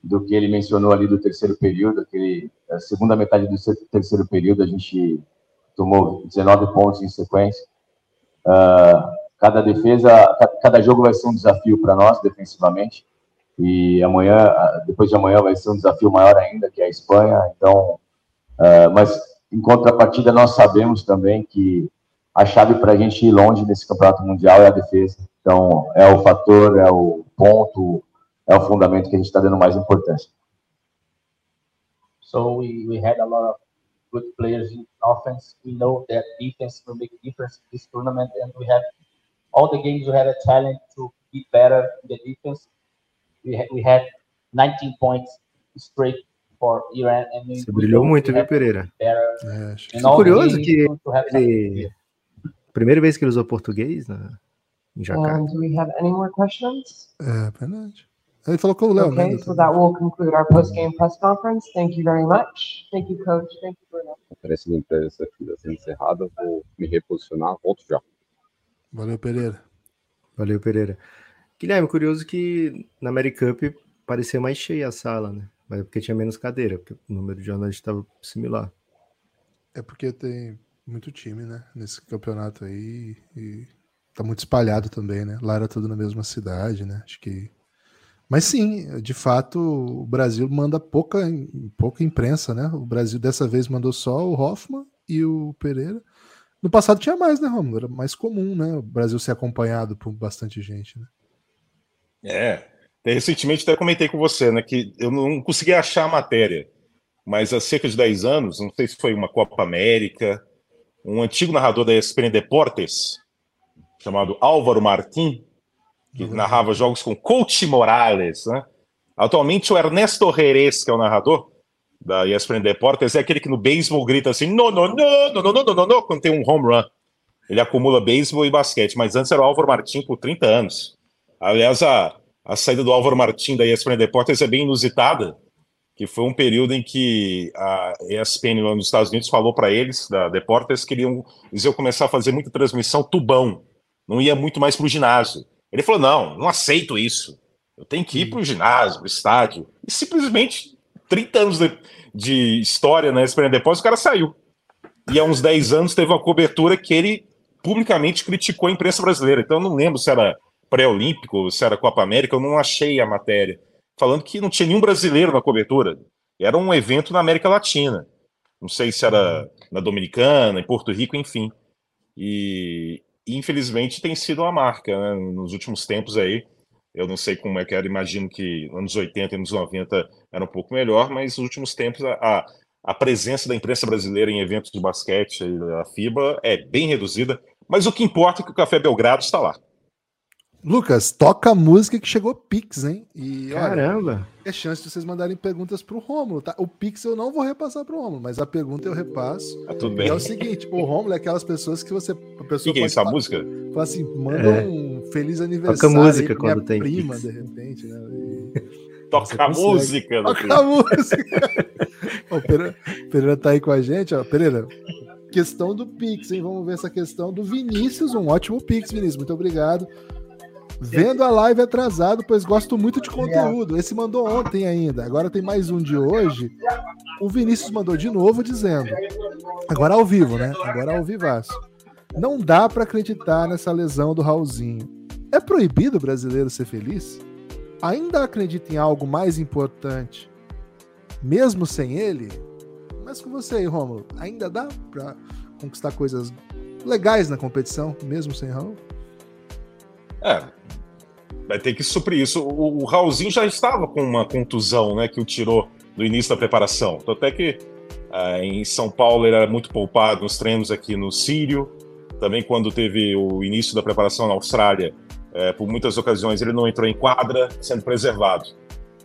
do que ele mencionou ali do terceiro período, aquele a segunda metade do terceiro período a gente tomou 19 pontos em sequência. Ah, cada defesa, ca- cada jogo vai ser um desafio para nós defensivamente e amanhã, ah, depois de amanhã vai ser um desafio maior ainda, que é a Espanha. Então, ah, mas em contrapartida nós sabemos também que a chave para a gente ir longe nesse campeonato mundial é a defesa. Então, é o fator, é o ponto, é o fundamento que a gente está dando mais importância. So we, we had a lot of good players in offense. We know that defense will make a difference in this tournament, and we have all the games we had a challenge to be better in the defense. We had, we had 19 points straight for Iran, and we, Você brilhou muito, viu, Pereira? É, é curioso que ele. Primeira vez que ele usou português na, em Jacarta. And do we have any more questions? É, verdade. Ele falou com o Léo Okay, Mendes. so that will conclude our post-game press conference. Thank you very much. Thank you, coach. Thank you, Bruno. Parece uma empresa aqui da sendo encerrada, vou me reposicionar, volto já. Valeu, Pereira. Valeu, Pereira. Guilherme, curioso que na Americup parecia mais cheia a sala, né? Mas é porque tinha menos cadeira, porque o número de jornalistas estava similar. É porque tem muito time, né? Nesse campeonato aí. E tá muito espalhado também, né? Lá era tudo na mesma cidade, né? Acho que. Mas sim, de fato, o Brasil manda pouca, pouca imprensa, né? O Brasil dessa vez mandou só o Hoffman e o Pereira. No passado tinha mais, né, Romulo? Era mais comum, né? O Brasil ser acompanhado por bastante gente, né? É. Recentemente até comentei com você, né, que eu não consegui achar a matéria, mas há cerca de 10 anos, não sei se foi uma Copa América, um antigo narrador da ESPN Deportes, chamado Álvaro Martim, que narrava jogos com Coach Morales, né? Atualmente o Ernesto Jerez, que é o narrador da ESPN Deportes, é aquele que no beisebol grita assim, no, no, no, no, no, no, no, no, no, quando tem um home run. Ele acumula beisebol e basquete, mas antes era o Álvaro Martim por 30 anos. Aliás, a, a saída do Álvaro Martim da ESPN Deportes é bem inusitada, que foi um período em que a ESPN lá nos Estados Unidos falou para eles, da Deportes, que iriam, eles iam começar a fazer muita transmissão tubão, não ia muito mais para o ginásio. Ele falou: não, não aceito isso. Eu tenho que ir para o ginásio, para o estádio. E simplesmente, 30 anos de, de história na ESPN Deportes, o cara saiu. E há uns 10 anos teve uma cobertura que ele publicamente criticou a imprensa brasileira. Então eu não lembro se era pré-olímpico, se era Copa América, eu não achei a matéria. Falando que não tinha nenhum brasileiro na cobertura. Era um evento na América Latina. Não sei se era na Dominicana, em Porto Rico, enfim. E infelizmente tem sido uma marca né, nos últimos tempos aí. Eu não sei como é que era, imagino que anos 80 e anos 90 era um pouco melhor, mas nos últimos tempos a, a, a presença da imprensa brasileira em eventos de basquete da FIBA é bem reduzida. Mas o que importa é que o Café Belgrado está lá. Lucas, toca a música que chegou Pix, hein? E, Caramba! Olha, é chance de vocês mandarem perguntas pro Rômulo, tá? O Pix eu não vou repassar pro Rômulo, mas a pergunta eu repasso. Ah, tudo bem. é o seguinte, o Rômulo é aquelas pessoas que você... A pessoa que, que é essa música? Fala assim, manda é. um feliz aniversário. Toca música quando tem prima, Pix. de repente, né? E... *laughs* Toca a música. Toca a música. *laughs* o Pereira, Pereira tá aí com a gente, ó. Pereira, questão do Pix, hein? Vamos ver essa questão do Vinícius. Um ótimo Pix, Vinícius. Muito obrigado. Vendo a live atrasado, pois gosto muito de conteúdo. Esse mandou ontem ainda. Agora tem mais um de hoje. O Vinícius mandou de novo dizendo. Agora ao vivo, né? Agora ao vivaço. Não dá para acreditar nessa lesão do Raulzinho. É proibido o brasileiro ser feliz? Ainda acredita em algo mais importante, mesmo sem ele? Mas com você aí, Romulo, ainda dá para conquistar coisas legais na competição, mesmo sem Raul? É, vai ter que suprir isso. O, o Raulzinho já estava com uma contusão, né, que o tirou do início da preparação. Então, até que é, em São Paulo ele era muito poupado nos treinos aqui no Sírio. Também quando teve o início da preparação na Austrália, é, por muitas ocasiões ele não entrou em quadra, sendo preservado.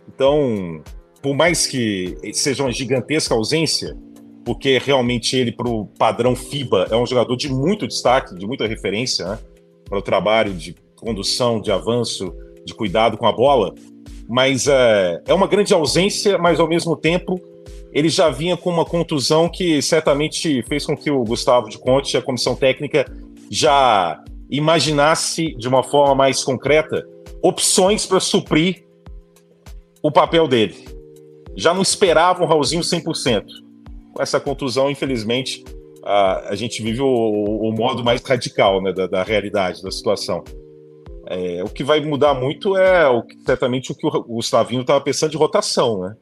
Então, por mais que seja uma gigantesca ausência, porque realmente ele, para o padrão FIBA, é um jogador de muito destaque, de muita referência, né? para o trabalho de condução, de avanço, de cuidado com a bola. Mas é, é uma grande ausência, mas ao mesmo tempo ele já vinha com uma contusão que certamente fez com que o Gustavo de Conte, a comissão técnica, já imaginasse de uma forma mais concreta opções para suprir o papel dele. Já não esperava o Raulzinho 100%. Com essa contusão, infelizmente, a, a gente vive o, o, modo mais radical né, da, da realidade, da situação. É, o que vai mudar muito é o, certamente o que o Gustavinho estava pensando de rotação, né?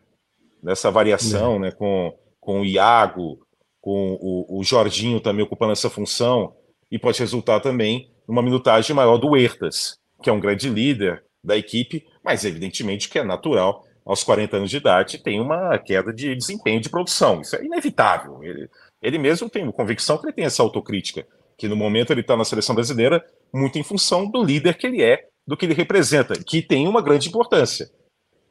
Nessa variação, é. né? Com, com o Iago, com o, o Jorginho também ocupando essa função, e pode resultar também numa minutagem maior do Huertas, que é um grande líder da equipe, mas evidentemente que é natural, aos 40 anos de idade, tem uma queda de desempenho de produção. Isso é inevitável. Ele, ele mesmo tem convicção que ele tem essa autocrítica que no momento ele está na seleção brasileira muito em função do líder que ele é, do que ele representa, que tem uma grande importância.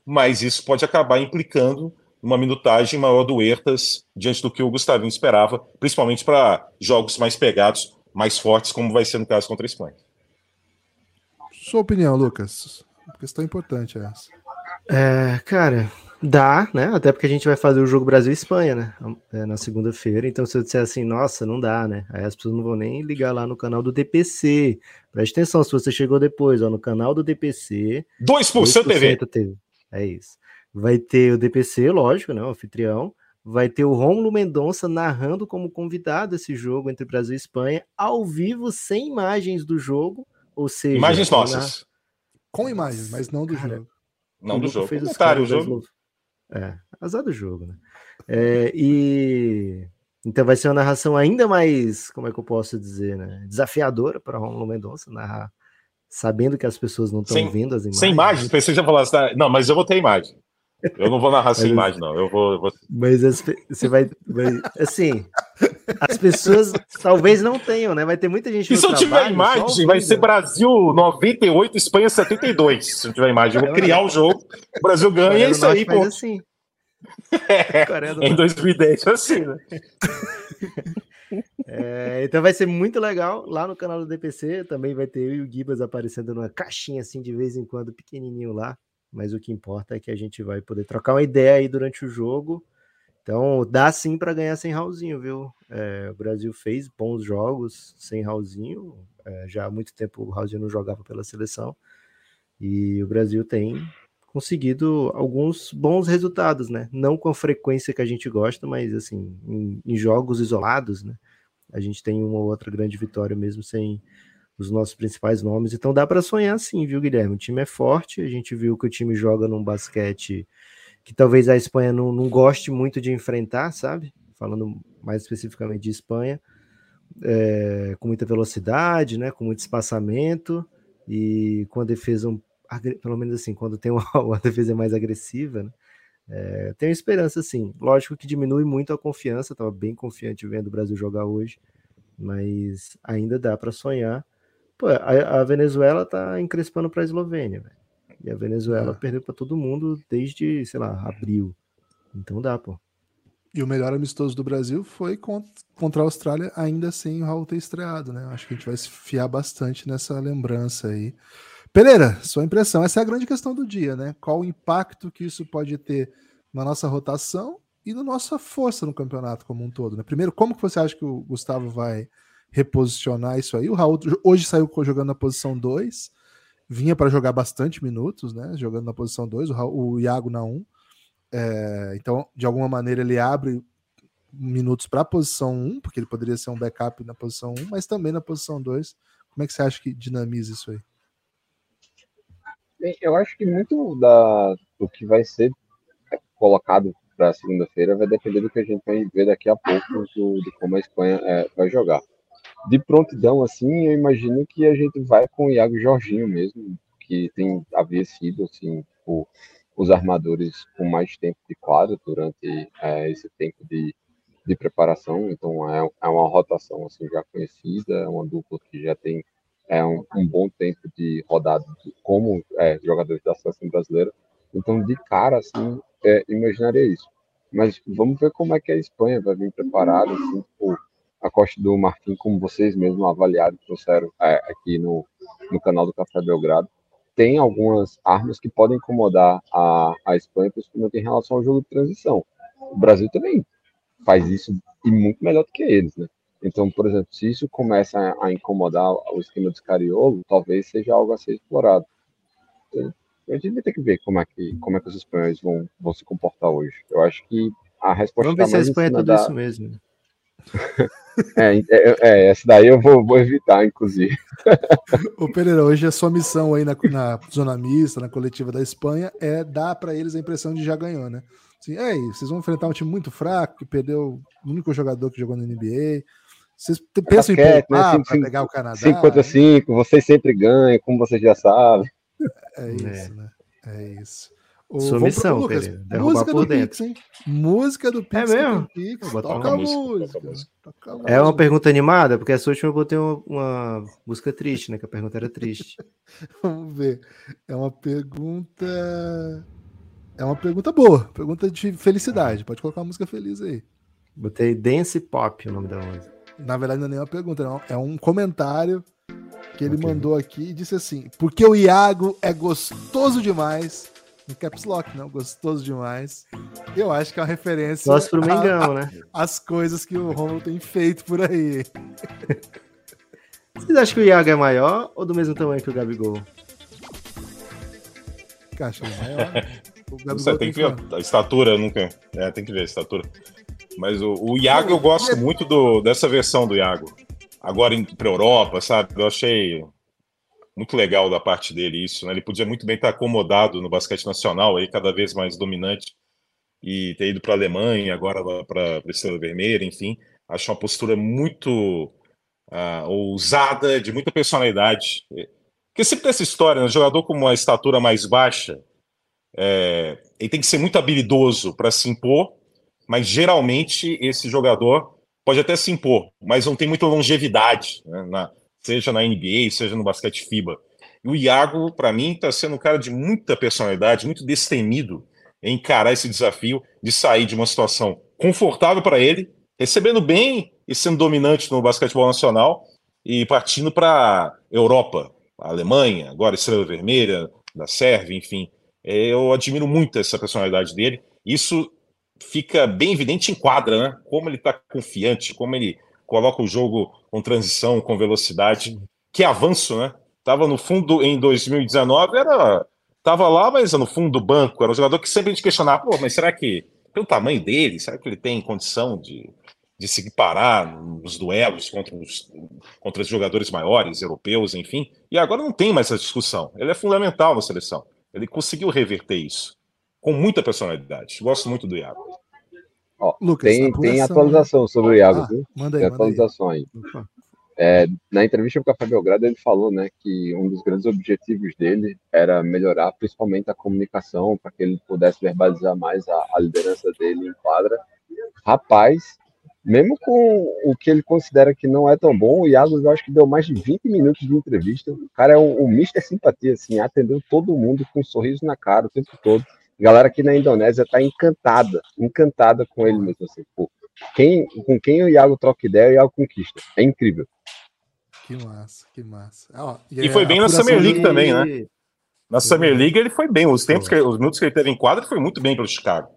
Mas isso pode acabar implicando uma minutagem maior do Hertas diante do que o Gustavinho esperava, principalmente para jogos mais pegados, mais fortes, como vai ser no caso contra a Espanha. Sua opinião, Lucas? Questão importante é essa. É, cara, Dá, né? Até porque a gente vai fazer o jogo Brasil-Espanha, né? É, na segunda-feira. Então, se eu disser assim, nossa, não dá, né? Aí as pessoas não vão nem ligar lá no canal do DPC. Preste atenção, se você chegou depois, ó, no canal do DPC. 2%, 2% TV. TV. É isso. Vai ter o DPC, lógico, né? O anfitrião. Vai ter o Rômulo Mendonça narrando como convidado esse jogo entre Brasil e Espanha, ao vivo, sem imagens do jogo. Ou seja, imagens nossas. Com imagens, mas não do Cara, jogo. Não do jogo. Fez Comentário, o jogo. É, azar do jogo, né? É, e então vai ser uma narração ainda mais, como é que eu posso dizer, né? Desafiadora para Romulo Mendonça narrar, sabendo que as pessoas não estão vendo as imagens. Sem imagens? Pensei que já falasse, tá? não, mas eu vou ter imagem. Eu não vou narrar sem imagem, não. Eu vou. Eu vou... Mas as, você vai, vai, Assim, as pessoas talvez não tenham, né? Vai ter muita gente. E se eu tiver imagem, vai ser Brasil 98, Espanha 72. Se eu tiver imagem, eu vou criar o jogo, o Brasil ganha e é isso aí, pô. Assim. É, em 2010 foi assim, né? *laughs* É, então vai ser muito legal lá no canal do DPC. Também vai ter eu e o Gibas aparecendo numa caixinha assim de vez em quando, pequenininho lá mas o que importa é que a gente vai poder trocar uma ideia aí durante o jogo. Então, dá sim para ganhar sem Raulzinho, viu? É, o Brasil fez bons jogos sem Raulzinho. É, já há muito tempo o Raulzinho não jogava pela seleção. E o Brasil tem conseguido alguns bons resultados, né? Não com a frequência que a gente gosta, mas assim, em, em jogos isolados, né? A gente tem uma ou outra grande vitória mesmo sem, os nossos principais nomes. Então dá para sonhar sim, viu, Guilherme? O time é forte, a gente viu que o time joga num basquete que talvez a Espanha não, não goste muito de enfrentar, sabe? Falando mais especificamente de Espanha, é, com muita velocidade, né? Com muito espaçamento e com a defesa, um, pelo menos assim, quando tem uma, *laughs* uma defesa mais agressiva, né? É, tenho esperança sim. Lógico que diminui muito a confiança, estava bem confiante vendo o Brasil jogar hoje, mas ainda dá para sonhar Pô, a, a Venezuela tá encrespando para a Eslovênia, velho. E a Venezuela É. perdeu para todo mundo desde, sei lá, abril. Então dá, pô. E o melhor amistoso do Brasil foi contra, a Austrália, ainda sem o Raul ter estreado, né? Acho que a gente vai se fiar bastante nessa lembrança aí. Pereira, sua impressão. Essa é a grande questão do dia, né? Qual o impacto que isso pode ter na nossa rotação e na nossa força no campeonato como um todo, né? Primeiro, como que você acha que o Gustavo vai reposicionar isso aí? O Raul hoje saiu jogando na posição 2, vinha para jogar bastante minutos, né? Jogando na posição 2, o, o Iago na 1. Um. É, então, de alguma maneira, ele abre minutos para a posição 1, porque ele poderia ser um backup na posição 1, mas também na posição 2. Como é que você acha que dinamiza isso aí? Bem, eu acho que muito da, do que vai ser colocado para segunda-feira vai depender do que a gente vai ver daqui a pouco, do, de como a Espanha é, vai jogar. De prontidão, assim, eu imagino que a gente vai com o Iago Jorginho mesmo, que tem, havia sido, assim, o, os armadores com mais tempo de quadro durante é, esse tempo de, de preparação. Então, é, é uma rotação, assim, já conhecida, é uma dupla que já tem é, um, um bom tempo de rodada como é, jogadores da seleção brasileira. Então, de cara, assim, é, imaginaria isso. Mas vamos ver como é que a Espanha vai vir preparada, assim, tipo, a Costa do Marfim, como vocês mesmos avaliaram, trouxeram é, aqui no, no canal do Café Belgrado, tem algumas armas que podem incomodar a, a Espanha, principalmente em relação ao jogo de transição. O Brasil também faz isso e muito melhor do que eles, né? Então, por exemplo, se isso começa a, a incomodar o esquema do Scariolo, talvez seja algo a ser explorado. Então, A gente vai ter que ver como é que, como é que os espanhóis vão, vão se comportar hoje. Eu acho que a resposta Vamos ver está se a Espanha é tudo da... isso mesmo. *laughs* né? É, é, é, essa daí eu vou, vou evitar, inclusive. Ô Pereira, hoje a sua missão aí na, na zona mista, na coletiva da Espanha, é dar para eles a impressão de já ganhou, né? Assim, ei, vocês vão enfrentar um time muito fraco, que perdeu o único jogador que jogou na NBA. Vocês te- pensam em Basquete, né? poupar Cinco- para pegar o Canadá? 5 contra 5, vocês sempre ganham, como vocês já sabem. É isso, né? É isso. Ô, Sua missão, pro Lucas. Música por do dentro. Pix, hein? Música do Pix. É mesmo? do Pix. Vou botar Toca uma a música, música. toca a música. Toca É uma pergunta animada, porque essa última eu botei uma, uma música triste, né? Que a pergunta era triste. *laughs* Vamos ver. É uma pergunta. É uma pergunta boa. Pergunta de felicidade. Pode colocar uma música feliz aí. Botei Dance Pop o nome da música. Na verdade, não é nem uma pergunta, não. É um comentário que ele Ok. mandou aqui e disse assim: Porque o Iago é gostoso demais. No Caps Lock, não, gostoso demais. Eu acho que é uma referência Gosto pro a- Mengão, né? às coisas que o Romulo tem feito por aí. *laughs* Vocês acham que o Iago é maior ou do mesmo tamanho que o Gabigol? Caixa maior. O Não Gabigol sei, tem que ver a estatura, nunca. É, tem que ver a estatura. Mas o, o Iago, eu gosto muito do, dessa versão do Iago. Agora indo pra Europa, sabe? Eu achei muito legal da parte dele isso, né? Ele podia muito bem estar acomodado no basquete nacional, aí cada vez mais dominante, e ter ido para a Alemanha, agora para a Estrela Vermelha, enfim. Acho uma postura muito ah, ousada, de muita personalidade. Porque sempre tem essa história, né? Um jogador com uma estatura mais baixa, é, ele tem que ser muito habilidoso para se impor, mas geralmente esse jogador pode até se impor, mas não tem muita longevidade, né, na- seja na NBA, seja no basquete FIBA. E o Iago, para mim, está sendo um cara de muita personalidade, muito destemido em encarar esse desafio de sair de uma situação confortável para ele, recebendo bem e sendo dominante no basquetebol nacional e partindo para Europa, Alemanha, agora Estrela Vermelha, da Sérvia, enfim. É, Eu admiro muito essa personalidade dele. Isso fica bem evidente em quadra, né? Como ele está confiante, como ele coloca o jogo com transição, com velocidade. Que avanço, né? Tava no fundo em 2019, era tava lá, mas no fundo do banco. Era um jogador que sempre a gente questionava, pô, mas será que pelo tamanho dele, será que ele tem condição de, de se parar nos duelos contra os, contra os jogadores maiores, europeus, enfim? E agora não tem mais essa discussão. Ele é fundamental na seleção. Ele conseguiu reverter isso com muita personalidade. Gosto muito do Iago. Ó, Lucas, tem, apuração, tem atualização sobre o Iago, Ah, viu? manda aí, Tem manda aí. atualização aí. É, na entrevista com o Café Belgrado, ele falou né, que um dos grandes objetivos dele era melhorar principalmente a comunicação, para que ele pudesse verbalizar mais a, a liderança dele em quadra. Rapaz, mesmo com o que ele considera que não é tão bom, o Iago eu acho que deu mais de 20 minutos de entrevista. O cara é um, um Mr. Simpatia, assim, atendeu todo mundo com um sorriso na cara o tempo todo. A galera aqui na Indonésia tá encantada, encantada com ele mesmo, assim, pô. Quem, com quem o Iago troca ideia, o Iago conquista. É incrível. Que massa, que massa. e, e foi bem na Summer League de... também, né? Na Summer League ele foi bem. Os tempos, que, os minutos que ele teve em quadra, foi muito bem pelo Chicago.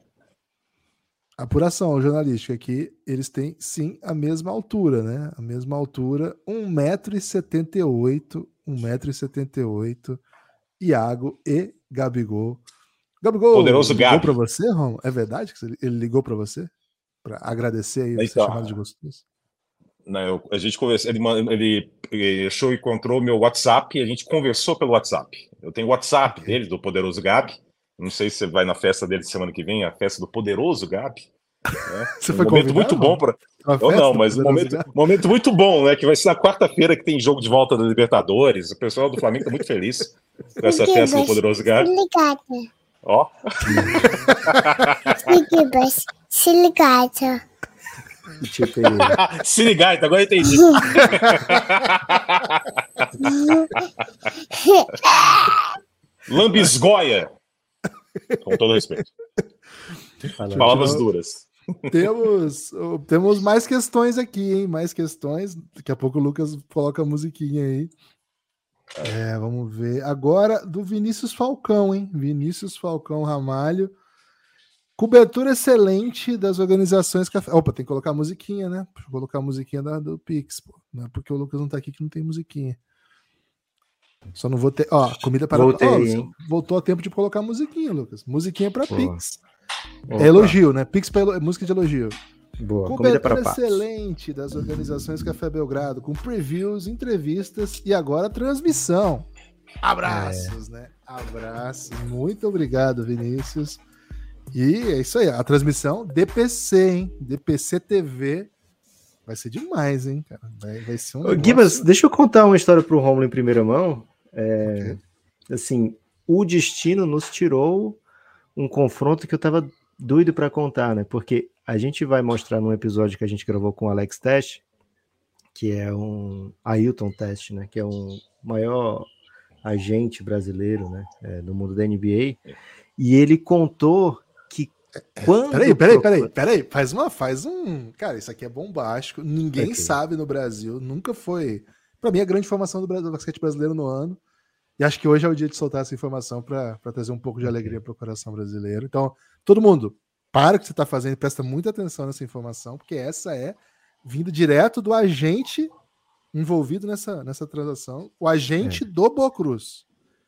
Apuração jornalística aqui, eles têm sim a mesma altura, né? A mesma altura, 1,78m, 1,78m, Iago e Gabigol. Gabigol, Poderoso ligou Gabi. para você, Rom? É verdade que ele ligou para você? Para agradecer aí então, ser chamado de gostoso? Não, eu, a gente conversou, ele, ele, ele achou e encontrou meu WhatsApp e a gente conversou pelo WhatsApp. Eu tenho o WhatsApp okay. dele, do Poderoso Gabi. Não sei se você vai na festa dele semana que vem, a festa do Poderoso Gabi. Né? *laughs* Você um foi momento muito bom para. Eu não, mas um momento, momento muito bom, né? Que vai ser na quarta-feira que tem jogo de volta da Libertadores. O pessoal do Flamengo tá muito feliz com essa festa do Poderoso Gabi. Ligado. Ó. Se ligado. Tipo, *laughs* Se ligar, agora eu entendi. *laughs* Lambisgoia. Com todo respeito. Palavras duras. Temos, temos mais questões aqui, hein? Mais questões. Daqui a pouco o Lucas coloca a musiquinha aí. É, vamos ver. Agora do Vinícius Falcão, hein? Vinícius Falcão Ramalho. Cobertura excelente das organizações café. Opa, tem que colocar a musiquinha, né? Eu colocar a musiquinha da, do Pix, pô. Não é porque o Lucas não tá aqui que não tem musiquinha. Só não vou ter. Ó, comida para. Voltei, oh, voltou a tempo de colocar a musiquinha, Lucas. Musiquinha para Pix. É elogio, né? Pix para música de elogio. Boa, comida para excelente das organizações Café Belgrado, com previews, entrevistas e agora transmissão. Abraços, é. né? Abraços. Muito obrigado, Vinícius. E é isso aí, a transmissão DPC, hein? DPC TV. Vai ser demais, hein, cara? Vai, vai ser um. Negócio... Gibas, deixa eu contar uma história pro Romulo em primeira mão. É, okay. Assim, o destino nos tirou um confronto que eu tava doido para contar, né? Porque a gente vai mostrar num episódio que a gente gravou com o Alex Test, que é um Ailton Test, né? Que é um maior agente brasileiro, né? É, do mundo da NBA. E ele contou que quando. Peraí, peraí, peraí, peraí. Faz uma, faz um. Cara, isso aqui é bombástico. Ninguém okay. sabe no Brasil. Nunca foi. Para mim, a grande formação do, do basquete brasileiro no ano. E acho que hoje é o dia de soltar essa informação para trazer um pouco de alegria para o coração brasileiro. Então, todo mundo, para o que você está fazendo presta muita atenção nessa informação, porque essa é vindo direto do agente envolvido nessa, nessa transação, o agente é. do Bocruz.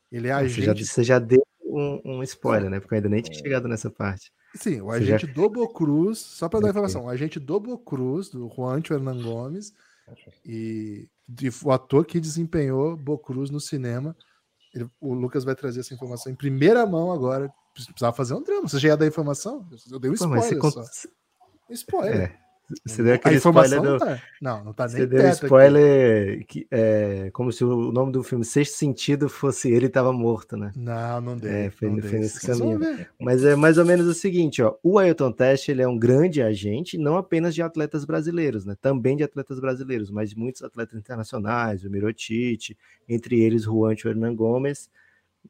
Ele é você agente. Já, você já deu um, um, spoiler, né? Porque eu ainda nem tinha chegado nessa parte. Sim, o agente já... do Bocruz, só para dar informação, o agente do Bocruz, do Juancho Hernan Gomes, e, e o ator que desempenhou Bocruz no cinema. Ele, o Lucas vai trazer essa informação em primeira mão agora. Precisava fazer um drama. Você já ia dar informação? Eu dei um spoiler Pô, só. Spoiler. É. Você deu aquele spoiler do... não, tá. não, não tá nem Você deu um spoiler que, é, como se o nome do filme Sexto Sentido fosse ele estava morto, né? Não, não deu. É, foi, não foi nesse caminho. Mas é mais ou menos o seguinte, ó. O Ailton Test ele é um grande agente, não apenas de atletas brasileiros, né? Também de atletas brasileiros, mas de muitos atletas internacionais, o Mirotite, entre eles Juancho Hernan Gomes.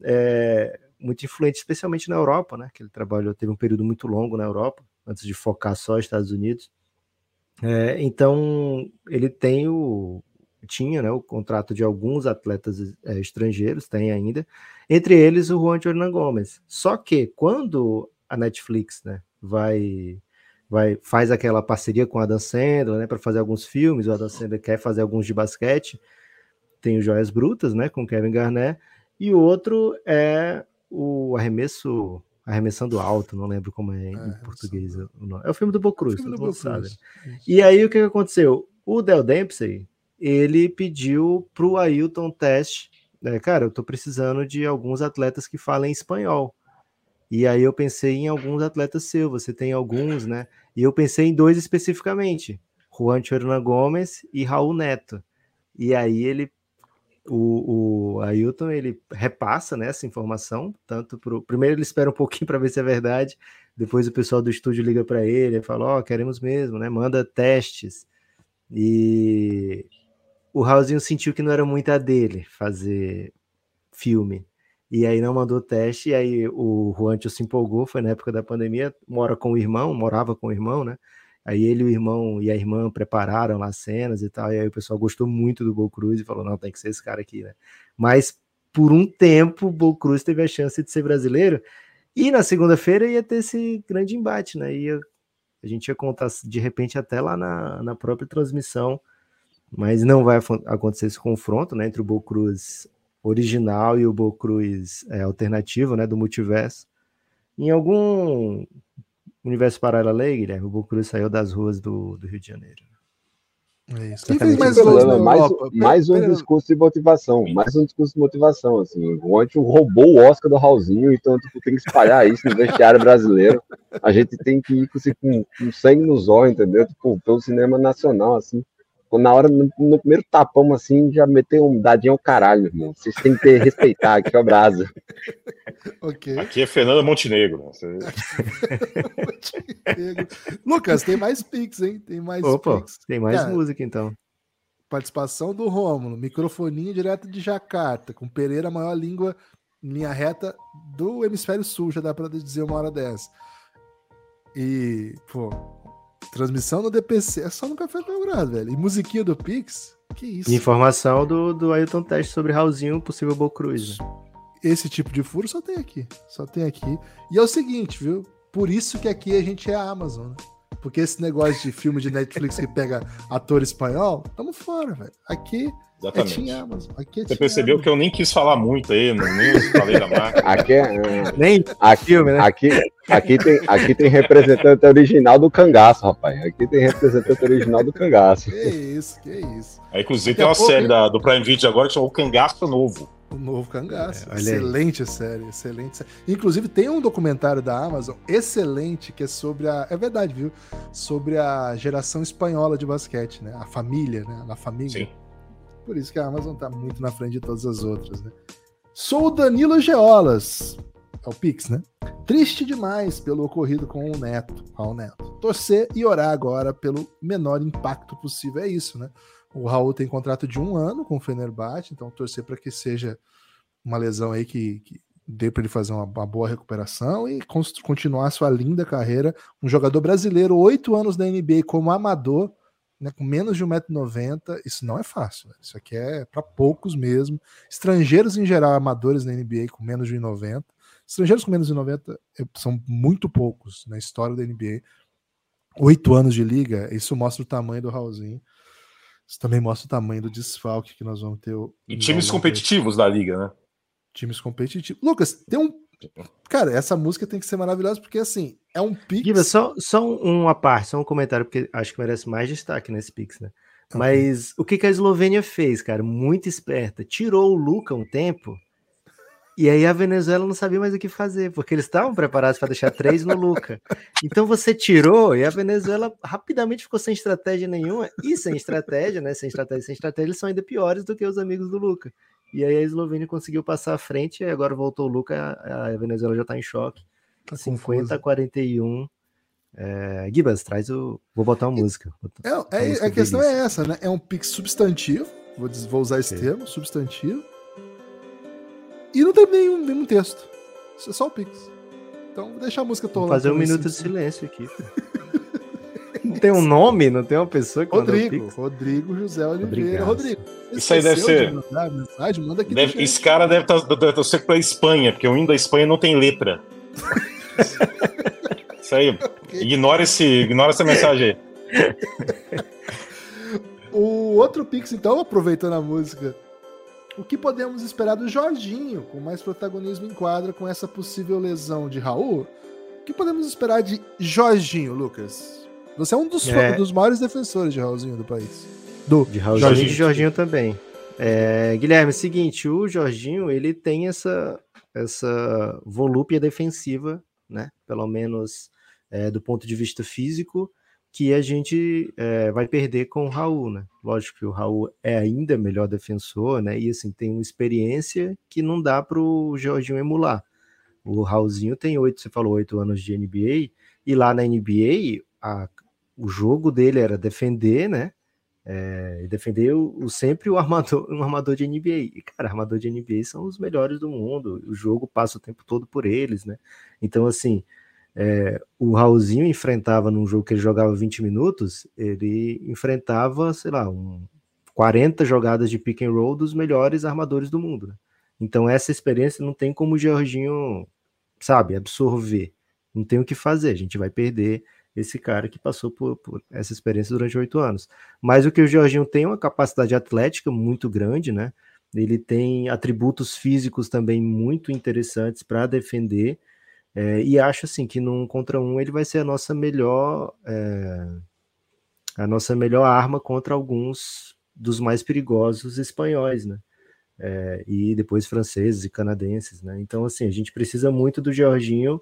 É, muito influente, especialmente na Europa, né? Que ele trabalhou, teve um período muito longo na Europa, antes de focar só nos Estados Unidos. É, então, ele tem o. Tinha né, o contrato de alguns atletas é, estrangeiros, tem ainda, entre eles o Juan Hernan Gomes. Só que quando a Netflix né, vai, vai faz aquela parceria com a Adam Sandler né, para fazer alguns filmes, o Adam Sandler quer fazer alguns de basquete, tem o Joias Brutas né, com Kevin Garnett, e o outro é o arremesso Arremessando Alto, não lembro como é em é, português o nome. É o filme do Bocruz, todo mundo sabe. E aí o que aconteceu? O Del Dempsey, ele pediu pro Ailton teste, né, cara, eu tô precisando de alguns atletas que falem espanhol. E aí eu pensei em alguns atletas seus, você tem alguns, né? E eu pensei em dois especificamente, Juan Hernan Gomes e Raul Neto. E aí ele o, o Ailton ele repassa né, essa informação, tanto pro. Primeiro ele espera um pouquinho para ver se é verdade, depois o pessoal do estúdio liga para ele e fala: Ó, oh, queremos mesmo, né? Manda testes. E o Raulzinho sentiu que não era muito a dele fazer filme. E aí não mandou teste, e aí o Juancho se empolgou, foi na época da pandemia, mora com o irmão, morava com o irmão, né? Aí ele, o irmão e a irmã prepararam lá cenas e tal, e aí o pessoal gostou muito do Bo Cruz e falou: não, tem que ser esse cara aqui, né? Mas por um tempo, o Bo Cruz teve a chance de ser brasileiro, e na segunda-feira ia ter esse grande embate, né? Ia, a gente ia contar de repente até lá na, na própria transmissão, mas não vai acontecer esse confronto, né? Entre o Bo Cruz original e o Bo Cruz é, alternativo, né? Do multiverso. Em algum universo paralelo aí, Guilherme, o Bucruz saiu das ruas do, do Rio de Janeiro. É isso. Quem fez mais, mais, mais um discurso de motivação, mais um discurso de motivação, assim, o Antio roubou o Oscar do Raulzinho, então tipo, tem que espalhar isso no vestiário brasileiro, a gente tem que ir assim, com, com sangue nos olhos, entendeu, tipo, pelo cinema nacional, assim, na hora, no, no, primeiro tapão, assim, já meteu um dadinho ao caralho, irmão. Vocês têm que ter, respeitar, aqui é o Brasa. okay. Aqui é Fernanda Montenegro. Você... Montenegro. Lucas, tem mais Pix, hein? Tem mais Opa, Pix. Tem mais Cara, música, então. Participação do Rômulo, microfoninho direto de Jacarta, com Pereira, maior língua em linha reta do hemisfério sul, já dá para dizer uma hora dessa. E, pô, Transmissão no DPC é só no Café Belgrado, velho. E musiquinha do Pix? Que isso? Informação do, do Ailton Teste sobre Raulzinho, possível Boa Cruz. Né? Esse tipo de furo só tem aqui. Só tem aqui. E é o seguinte, viu? Por isso que aqui a gente é a Amazon, né? Porque esse negócio de filme de Netflix que pega ator espanhol, tamo fora, velho. Aqui Exatamente. É Amazon. Aqui é Você percebeu Amazon. que eu nem quis falar muito aí, nem falei da marca. *laughs* Aqui é. Nem aqui, filme, né? Aqui, aqui, tem, aqui tem representante original do cangaço, rapaz. Aqui tem representante original do cangaço. Que isso, que isso. Aí, inclusive, Daqui tem uma pouco, série da, do Prime Video agora que chama O Cangaço Novo. O novo cangaço. É, excelente aí. série, excelente série. Inclusive, tem um documentário da Amazon excelente que é sobre a. É verdade, viu? Sobre a geração espanhola de basquete, né? A família, né? A família. Sim. Por isso que a Amazon está muito na frente de todas as outras, né? Sou o Danilo Geolas. É o Pix, né? Triste demais pelo ocorrido com o Neto, Raul Neto. Torcer e orar agora pelo menor impacto possível. É isso, né? O Raul tem contrato de um ano com o Fenerbahçe, então torcer para que seja uma lesão aí que, que dê para ele fazer uma, uma, boa recuperação e continuar sua linda carreira. Um jogador brasileiro, oito anos da NBA como amador, né, com menos de 1,90m, isso não é fácil. Né? Isso aqui é para poucos mesmo. Estrangeiros em geral, amadores na NBA com menos de 1,90. Estrangeiros com menos de 90 é, são muito poucos na história da NBA. Oito anos de liga, isso mostra o tamanho do Raulzinho. Isso também mostra o tamanho do desfalque que nós vamos ter. E times competitivos da liga, né? Times competitivos. Lucas, tem um Cara, essa música tem que ser maravilhosa porque assim, é um Pix. Giba, só, só uma parte, só um comentário, porque acho que merece mais destaque nesse Pix, né? Okay. Mas o que, que a Eslovênia fez, cara? Muito esperta. Tirou o Luca um tempo. E aí a Venezuela não sabia mais o que fazer, porque eles estavam preparados para deixar três no Luca. Então você tirou e a Venezuela rapidamente ficou sem estratégia nenhuma. E sem estratégia, né? Sem estratégia, sem estratégia, eles são ainda piores do que os amigos do Luca. E aí a Eslovênia conseguiu passar à frente, e agora voltou o Luca, a Venezuela já está em choque. Tá 50 a 41. É, Gibas, traz o. Vou botar uma música. É, é, a questão é essa, né? É um pix substantivo, vou, vou usar esse termo, substantivo. E não tem nenhum, nenhum texto. Isso é só o pix. Então, vou deixar a música toda. Fazer um minuto de silêncio aqui. *laughs* Não *laughs* tem um nome? Não tem uma pessoa que Rodrigo. Rodrigo José Oliveira. Obrigado. Rodrigo. Isso aí deve ser. mensagem? Manda aqui deve, esse cara deve estar tá, torcendo para Espanha, porque o hino da Espanha não tem letra. *laughs* Isso aí. Ignora, esse, ignora essa mensagem aí. o outro Pix, então, aproveitando a música. O que podemos esperar do Jorginho, com mais protagonismo em quadra com essa possível lesão de Raul? O que podemos esperar de Jorginho, Lucas? Você é um dos, é. dos maiores defensores de Raulzinho do país. Do de Raulzinho Jorginho. e de Jorginho também. É, Guilherme, é o seguinte, o Jorginho, ele tem essa, essa volúpia defensiva, né? Pelo menos é, do ponto de vista físico, que a gente é, vai perder com o Raul, né? Lógico que o Raul é ainda melhor defensor, né? E assim, tem uma experiência que não dá para o Jorginho emular. O Raulzinho tem oito, você falou, oito anos de NBA, e lá na NBA, a, o jogo dele era defender, né? É, defender o, sempre o armador, *laughs* um armador de NBA. E, cara, armador de NBA são os melhores do mundo. O jogo passa o tempo todo por eles, né? Então, assim, é, o Raulzinho enfrentava num jogo que ele jogava 20 minutos, ele enfrentava, sei lá, um 40 jogadas de pick and roll dos melhores armadores do mundo. Né? Então essa experiência não tem como o Jorginho, sabe, absorver. Não tem o que fazer, a gente vai perder esse cara que passou por, por essa experiência durante oito anos. Mas o que o Jorginho tem é uma capacidade atlética muito grande, né? Ele tem atributos físicos também muito interessantes para defender é, e acho assim que num contra um ele vai ser a nossa melhor é, a nossa melhor arma contra alguns dos mais perigosos espanhóis, né? É, e depois franceses e canadenses, né? Então assim a gente precisa muito do Jorginho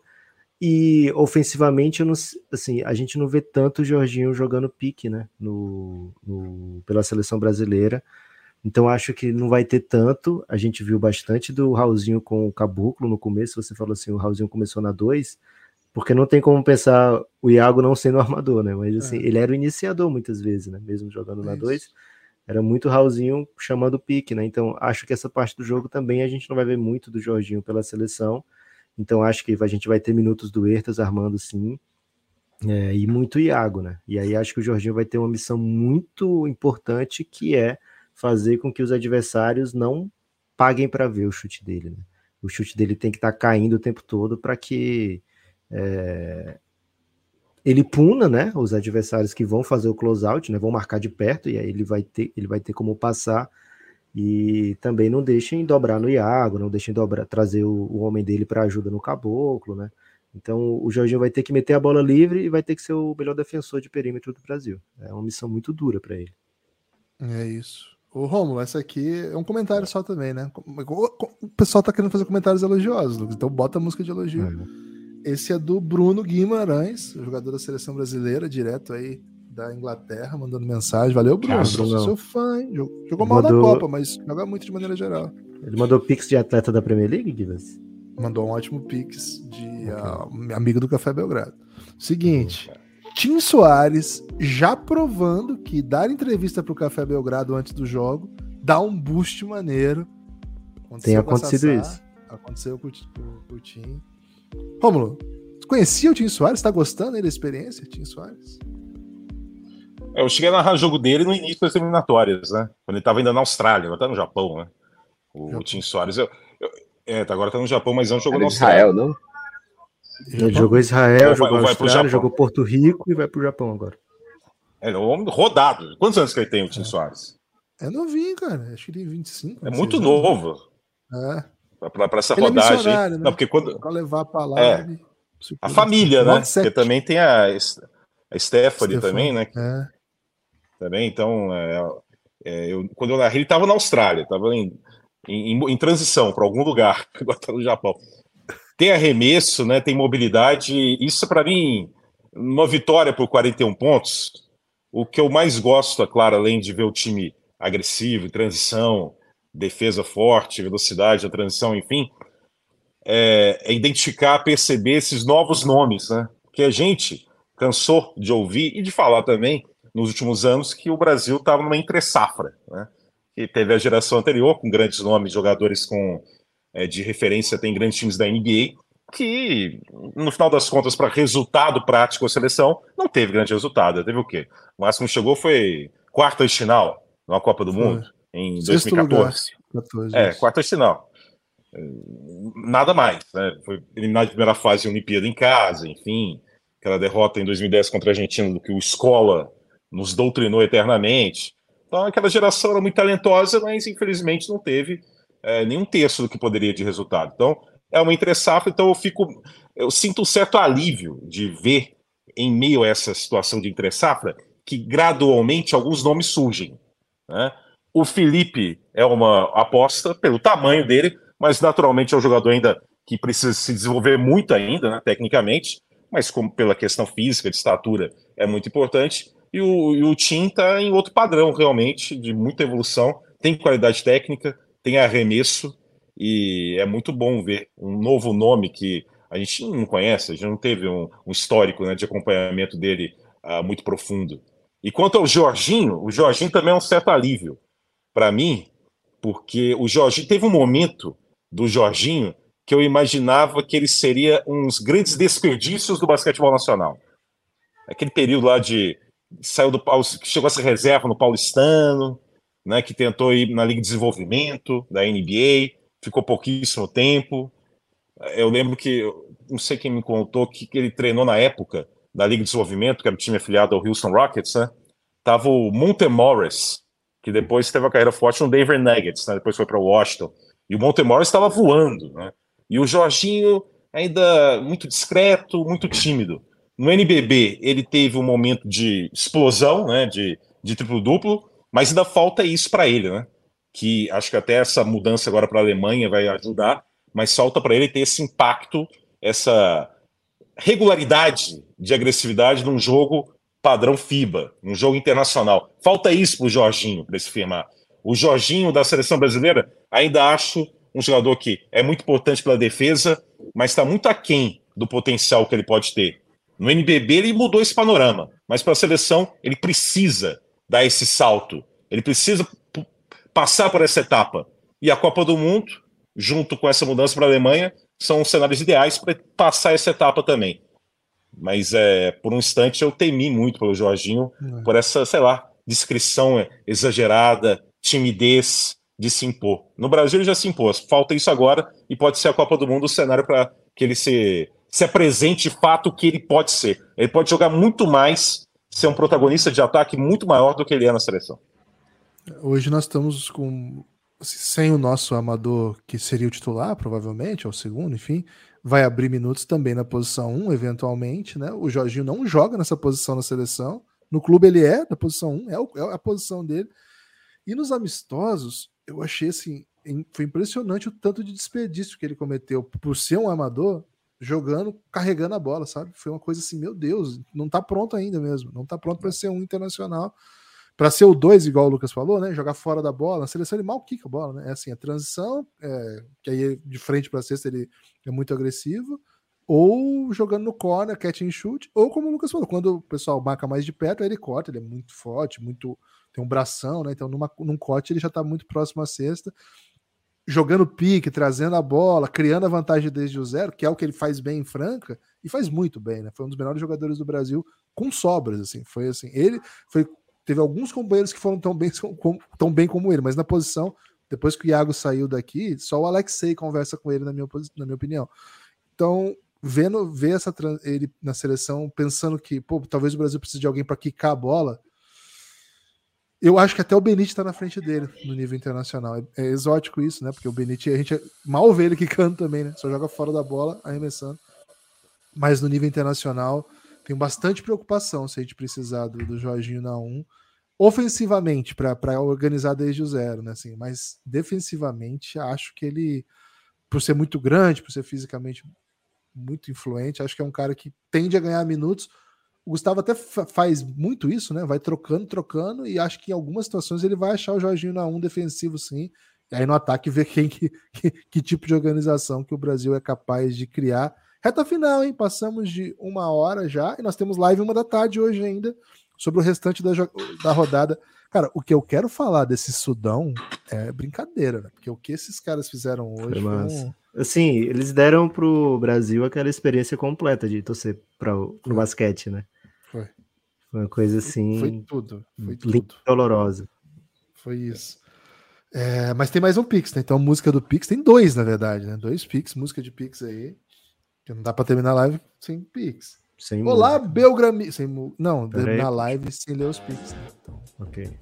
e ofensivamente não, assim a gente não vê tanto o Jorginho jogando pique, né? No, no pela seleção brasileira. Então acho que não vai ter tanto. A gente viu bastante do Raulzinho com o Caboclo no começo. Você falou assim, o Raulzinho começou na 2, porque não tem como pensar o Iago não sendo armador, né? Mas assim, é. ele era o iniciador muitas vezes, né? Mesmo jogando é na 2, era muito Raulzinho chamando o pique, né? Então acho que essa parte do jogo também a gente não vai ver muito do Jorginho pela seleção. Então acho que a gente vai ter minutos do Ertas armando sim. É, e muito Iago, né? E aí acho que o Jorginho vai ter uma missão muito importante que é fazer com que os adversários não paguem para ver o chute dele. Né? O chute dele tem que estar tá caindo o tempo todo para que é, ele puna, né, os adversários que vão fazer o closeout, né, vão marcar de perto e aí ele vai ter, ele vai ter como passar e também não deixem dobrar no Iago, não deixem dobrar, trazer o, o homem dele para ajuda no caboclo, né? Então o Jorginho vai ter que meter a bola livre e vai ter que ser o melhor defensor de perímetro do Brasil. É uma missão muito dura para ele. É isso. Ô, Romulo, essa aqui é um comentário só também, né? O pessoal tá querendo fazer comentários elogiosos, Lucas, então bota a música de elogio. É. Esse é do Bruno Guimarães, jogador da seleção brasileira, direto aí da Inglaterra, mandando mensagem. Valeu, Bruno. Ah, Bruno. Sou fã, hein? Jogou, mal mandou... na Copa, mas joga muito de maneira geral. Ele mandou pix de atleta da Premier League, Divas? Mandou um ótimo pix de okay. uh, amigo do Café Belgrado. Seguinte. Tim Soares já provando que dar entrevista para o Café Belgrado antes do jogo dá um boost maneiro. Aconteceu Tem acontecido Sassá, isso. Aconteceu com, com, com o Tim. Rômulo, conhecia o Tim Soares? Está gostando aí da experiência, Tim Soares? É, eu cheguei a narrar o jogo dele no início das eliminatórias, né? Quando ele estava ainda na Austrália, agora tá no Japão, né? O, Japão. Tim Soares. Eu, eu, é, tá, agora tá no Japão, mas não jogou no Israel, não? Ele jogou Israel, vai, jogou vai Austrália, jogou Porto Rico e vai pro Japão agora. É um homem rodado. Quantos anos que ele tem, o Tim é. Soares? É novinho, cara. Acho que ele tem 25. É muito novo. É. Pra, essa ele é rodagem. É né? Não, porque quando. Pra levar pra lá. É. A família, né? Porque também tem a, a Stephanie, também, né? É. Também, então. É, é, eu, quando eu narrei, ele estava na Austrália, estava em, em, em, transição para algum lugar, *laughs* agora está no Japão tem arremesso, né, tem mobilidade. Isso, para mim, uma vitória por 41 pontos. O que eu mais gosto, é claro, além de ver o time agressivo, transição, defesa forte, velocidade, a transição, enfim, é, é identificar, perceber esses novos nomes, né? Que a gente cansou de ouvir e de falar também nos últimos anos que o Brasil estava numa entre-safra, né? Que teve a geração anterior com grandes nomes, jogadores com é, de referência tem grandes times da NBA, que, no final das contas, para resultado prático a seleção, não teve grande resultado. Teve o quê? O máximo que chegou foi quarta de final na Copa do Mundo, em Sexto 2014. Lugar. 14, é, quarta de final. Nada mais. Né? Foi eliminado de primeira fase em Olimpíada em casa, enfim. Aquela derrota em 2010 contra a Argentina, do que o Escola nos doutrinou eternamente. Então, aquela geração era muito talentosa, mas infelizmente não teve é, nem um terço do que poderia de resultado. Então, é uma entre-safra, então eu fico. Eu sinto um certo alívio de ver, em meio a essa situação de entre-safra, que gradualmente alguns nomes surgem. Né? O Felipe é uma aposta pelo tamanho dele, mas naturalmente é um jogador ainda que precisa se desenvolver muito ainda, né, tecnicamente. mas como pela questão física, de estatura, é muito importante. E o, e o Tim está em outro padrão, realmente, de muita evolução. Tem qualidade técnica, tem arremesso, e é muito bom ver um novo nome que a gente não conhece, a gente não teve um, um histórico né, de acompanhamento dele uh, muito profundo. E quanto ao Jorginho, o Jorginho também é um certo alívio para mim, porque o Jorginho teve um momento do Jorginho que eu imaginava que ele seria uns grandes desperdícios do basquetebol nacional. Aquele período lá de saiu do chegou a ser reserva no Paulistano, né, que tentou ir na Liga de Desenvolvimento da NBA, ficou pouquíssimo tempo. Eu lembro que não sei quem me contou que, que ele treinou na época da Liga de Desenvolvimento, que era o time afiliado ao Houston Rockets, né? Tava o Monte Morris, que depois teve a carreira forte no Denver Nuggets, né? Depois foi para Washington. E o Monte Morris estava voando, né? E o Jorginho ainda muito discreto, muito tímido. No NBB, ele teve um momento de explosão, né? De, de triplo-duplo, mas ainda falta isso para ele, né? Que acho que até essa mudança agora para a Alemanha vai ajudar, mas falta para ele ter esse impacto essa regularidade de agressividade num jogo padrão FIBA, num jogo internacional. Falta isso para o Jorginho, para se firmar. O Jorginho da seleção brasileira, ainda acho um jogador que é muito importante pela defesa, mas está muito aquém do potencial que ele pode ter. No NBB ele mudou esse panorama, mas para a seleção ele precisa dar esse salto, ele precisa passar por essa etapa. E a Copa do Mundo, junto com essa mudança para a Alemanha, são cenários ideais para passar essa etapa também. Mas é, por um instante eu temi muito pelo Jorginho, é. por essa, sei lá, descrição exagerada, timidez de se impor. No Brasil ele já se impôs, falta isso agora e pode ser a Copa do Mundo o cenário para que ele se, se apresente de fato o que ele pode ser. Ele pode jogar muito mais, ser um protagonista de ataque muito maior do que ele é na seleção. Hoje nós estamos com sem o nosso amador, que seria o titular, provavelmente, ou o segundo, enfim, vai abrir minutos também na posição 1, eventualmente, né? O Jorginho não joga nessa posição na seleção. No clube ele é da posição 1, é, é a posição dele. E nos amistosos, eu achei assim, foi impressionante o tanto de desperdício que ele cometeu por ser um amador jogando, carregando a bola, sabe? Foi uma coisa assim, meu Deus, não tá pronto ainda mesmo, não tá pronto para ser um internacional para ser o 2, igual o Lucas falou, né? Jogar fora da bola, na seleção ele mal quica a bola, né? É assim, a transição, é, que aí de frente para a cesta ele é muito agressivo, ou jogando no corner, catch and shoot, ou como o Lucas falou, quando o pessoal marca mais de perto, aí ele corta, ele é muito forte, muito tem um bração, né? Então numa, num corte ele já está muito próximo à cesta, jogando pique, trazendo a bola, criando a vantagem desde o zero, que é o que ele faz bem em Franca, e faz muito bem, né? Foi um dos melhores jogadores do Brasil com sobras, assim. Foi assim, ele foi Teve alguns companheiros que foram tão bem, *laughs* tão bem como ele, mas na posição, depois que o Iago saiu daqui, só o Alexei conversa com ele, na minha, na minha opinião. Então, vendo ver essa, ele na seleção, pensando que, pô, talvez o Brasil precise de alguém para quicar a bola, eu acho que até o Benite está na frente dele no nível internacional. É, é, exótico isso, né? Porque o Benite, a gente mal vê ele quicando também, né? Só joga fora da bola, arremessando. Mas no nível internacional, tenho bastante preocupação se a gente precisar do, do Jorginho na 1. Ofensivamente, para organizar desde o zero, né? Assim, mas defensivamente, acho que ele, por ser muito grande, por ser fisicamente muito influente, acho que é um cara que tende a ganhar minutos. O Gustavo até faz muito isso, né? Vai trocando, trocando, e acho que em algumas situações ele vai achar o Jorginho na 1 defensivo, sim. E aí no ataque ver quem que, que, que tipo de organização que o Brasil é capaz de criar Reta final, hein? Passamos de uma hora já e nós temos live uma da tarde hoje ainda sobre o restante da, da rodada. Cara, o que eu quero falar desse Sudão é brincadeira, né? Porque o que esses caras fizeram hoje. Foi Assim, eles deram pro Brasil aquela experiência completa de torcer pra, no basquete, né? Foi. Foi uma coisa assim. Foi tudo. Foi tudo. dolorosa. Foi isso. É, mas tem mais um Pix, né? Então, música do Pix tem dois, na verdade, né? Dois Pix, música de Pix aí. Porque não dá para terminar a live sem Pix. Sem Olá, Belgrami. Sem, não, terminar a live sem ler os Pix. Né? Então, ok.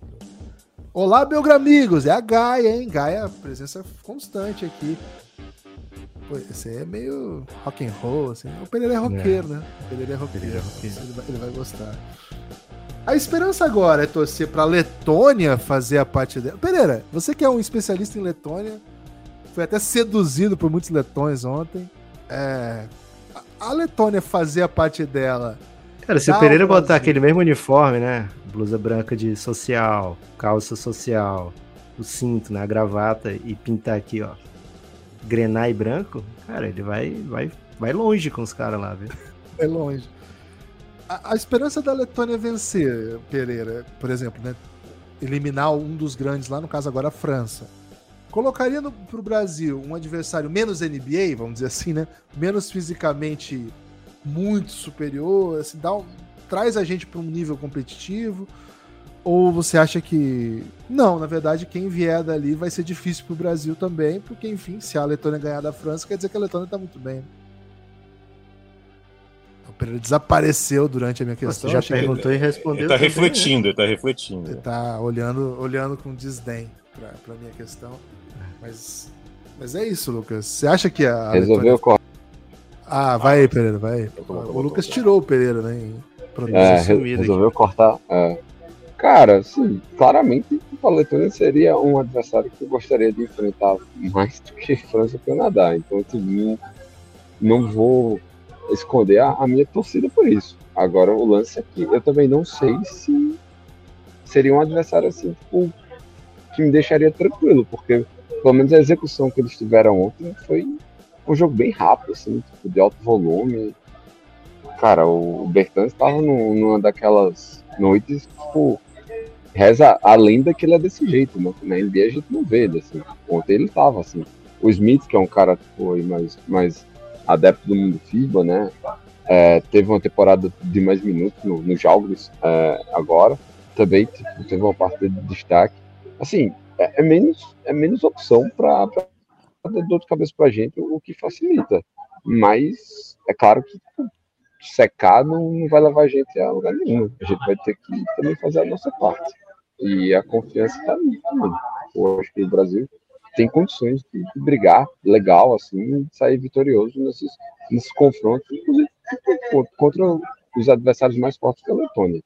Olá, Belgramigos. É a Gaia, hein? Gaia, presença constante aqui. Pô, esse aí é meio rock and roll, assim. O Pereira é roqueiro, é. né? O Pereira é roqueiro. É roqueiro. Ele, vai, ele vai gostar. A esperança agora é torcer para Letônia fazer a parte dela. Pereira, você que é um especialista em Letônia, foi até seduzido por muitos letões ontem. É, a Letônia fazer a parte dela. Cara, se o Pereira botar aquele mesmo uniforme, né? Blusa branca de social, calça social, o cinto, né? A gravata e pintar aqui, ó. Grenar branco, cara, ele vai, vai, vai longe com os caras lá, viu? *laughs* É longe. A, a, esperança da Letônia vencer, Pereira, por exemplo, né? Eliminar um dos grandes lá, no caso agora a França. Colocaria no, pro Brasil um adversário menos NBA, vamos dizer assim, né? Menos fisicamente muito superior, assim, dá um, traz a gente para um nível competitivo? Ou você acha que. Não, na verdade, quem vier dali vai ser difícil para o Brasil também, porque, enfim, se a Letônia ganhar da França, quer dizer que a Letônia está muito bem. Né? O Pereira desapareceu durante a minha questão. Você já perguntou ele, e respondeu. Ele está refletindo, ele está refletindo. Ele está olhando, olhando com desdém para a minha questão. Mas, mas é isso, Lucas. Você acha que a. Resolveu Letônia... Ah, vai aí, Pereira, vai aí. O Lucas tirou o Pereira, né? É, resolveu aqui. cortar. É. Cara, assim, claramente o Letônia seria um adversário que eu gostaria de enfrentar mais do que França e Canadá. Então, assim, não, não vou esconder a, a, minha torcida por isso. Agora, o lance aqui, eu também não sei se seria um adversário assim, tipo, que me deixaria tranquilo, porque pelo menos a execução que eles tiveram ontem foi um jogo bem rápido, assim, tipo, de alto volume. Cara, o Bertans estava numa daquelas noites, tipo, reza a lenda que ele é desse jeito, né? Na NBA a gente não vê ele assim. Ontem ele tava assim. O Smith, que é um cara foi mais, mais adepto do mundo FIBA, né? É, teve uma temporada de mais minutos nos no jogos é, agora. Também tipo, teve uma parte de destaque. Assim, é, é menos, é menos opção para dar dor de cabeça pra gente, o que facilita. Mas é claro que tipo, secar não, não vai levar a gente a lugar nenhum. A gente vai ter que também fazer a nossa parte. E a confiança está ali também. Eu acho que o Brasil tem condições de, brigar legal, assim, e sair vitorioso nesses, nesses confrontos, inclusive contra os adversários mais fortes que a Letônia.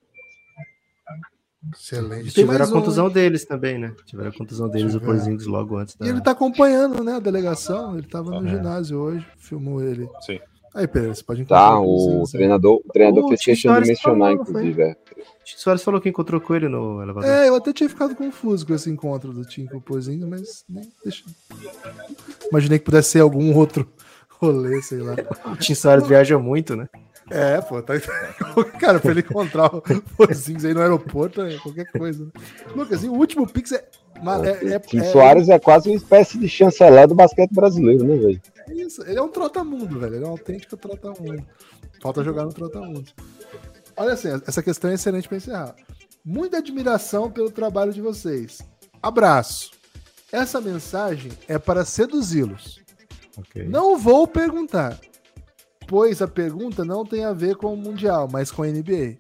Excelente. Tiveram a contusão um... deles também, né? Tiveram a contusão deles, o Porzingis, logo antes da... E ele tá acompanhando, né, a delegação. Ele tava no é. ginásio hoje, filmou ele. Sim. Aí, Pedro, você pode encontrar. Tá, o treinador, o treinador oh, fez questão de mencionar, falou, inclusive. É. Soares falou que encontrou com ele no elevador. É, eu até tinha ficado confuso com esse encontro do Tim com o Pozinho, mas nem deixa. Imaginei que pudesse ser algum outro *laughs* rolê, sei lá. O Tim Soares viaja muito, né? É, pô, tá... *laughs* cara, pra ele encontrar o Pozinhos aí no aeroporto, é qualquer coisa. Né? Lucas, e o último Pix é. é, é Tim é... Soares é quase uma espécie de chanceler do basquete brasileiro, né, velho? Isso, ele é um trotamundo, velho. Ele é um autêntico trotamundo. Falta jogar no trotamundo. Olha assim, essa questão é excelente para encerrar. Muita admiração pelo trabalho de vocês. Abraço. Essa mensagem é para seduzi-los. Okay. Não vou perguntar, pois a pergunta não tem a ver com o Mundial, mas com a NBA.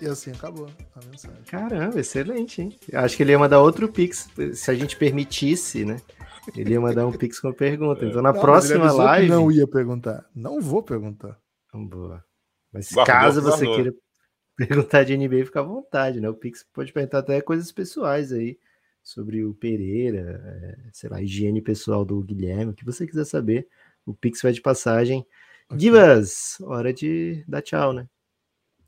E assim acabou a mensagem. Caramba, excelente, hein? Acho que ele ia mandar outro Pix, se a gente permitisse, né? Ele ia mandar um Pix com pergunta. Então na não, próxima live. Não ia perguntar. Não vou perguntar. Boa. Mas guardou, caso você guardou. queira *laughs* perguntar de NBA, fica à vontade, né? O Pix pode perguntar até coisas pessoais aí sobre o Pereira, é, sei lá, higiene pessoal do Guilherme, o que você quiser saber. O Pix vai de passagem. Okay. Divas, hora de dar tchau, né?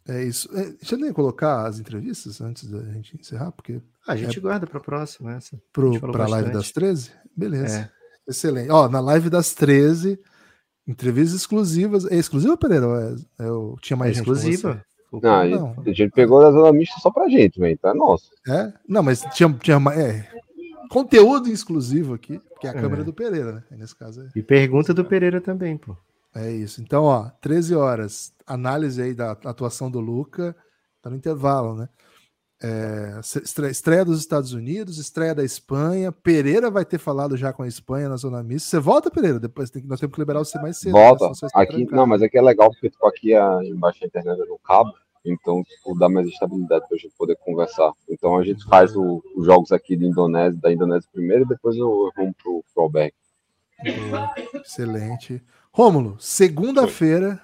É isso. É, deixa eu nem colocar as entrevistas antes da gente encerrar, porque. Ah, a gente é... guarda para a próxima essa. Para a live das 13? Beleza. É. Excelente. Ó, na live das 13, entrevistas exclusivas. É exclusiva, Pereira? É, é, eu tinha mais é exclusiva. Não, não, a gente pegou da zona mista só pra gente, velho. Então é nosso. É? Não, mas tinha, tinha é, conteúdo exclusivo aqui, que é a câmera do Pereira, né? Nesse caso. É... E pergunta do Pereira também, pô. É isso. Então, ó, 13 horas, análise aí da atuação do Luca, tá no intervalo, né? É, estreia dos Estados Unidos, estreia da Espanha. Pereira vai ter falado já com a Espanha na zona mista. Você volta, Pereira? Depois tem, nós temos que liberar você mais cedo. Volta. Né? Aqui, não, mas aqui é legal porque tipo, aqui a, embaixo da internet é no cabo, então tipo, dá mais estabilidade para a gente poder conversar. Então a gente faz o, os jogos aqui da Indonésia, da Indonésia primeiro e depois eu vou pro, pro Alberg. Excelente. Rômulo, segunda-feira,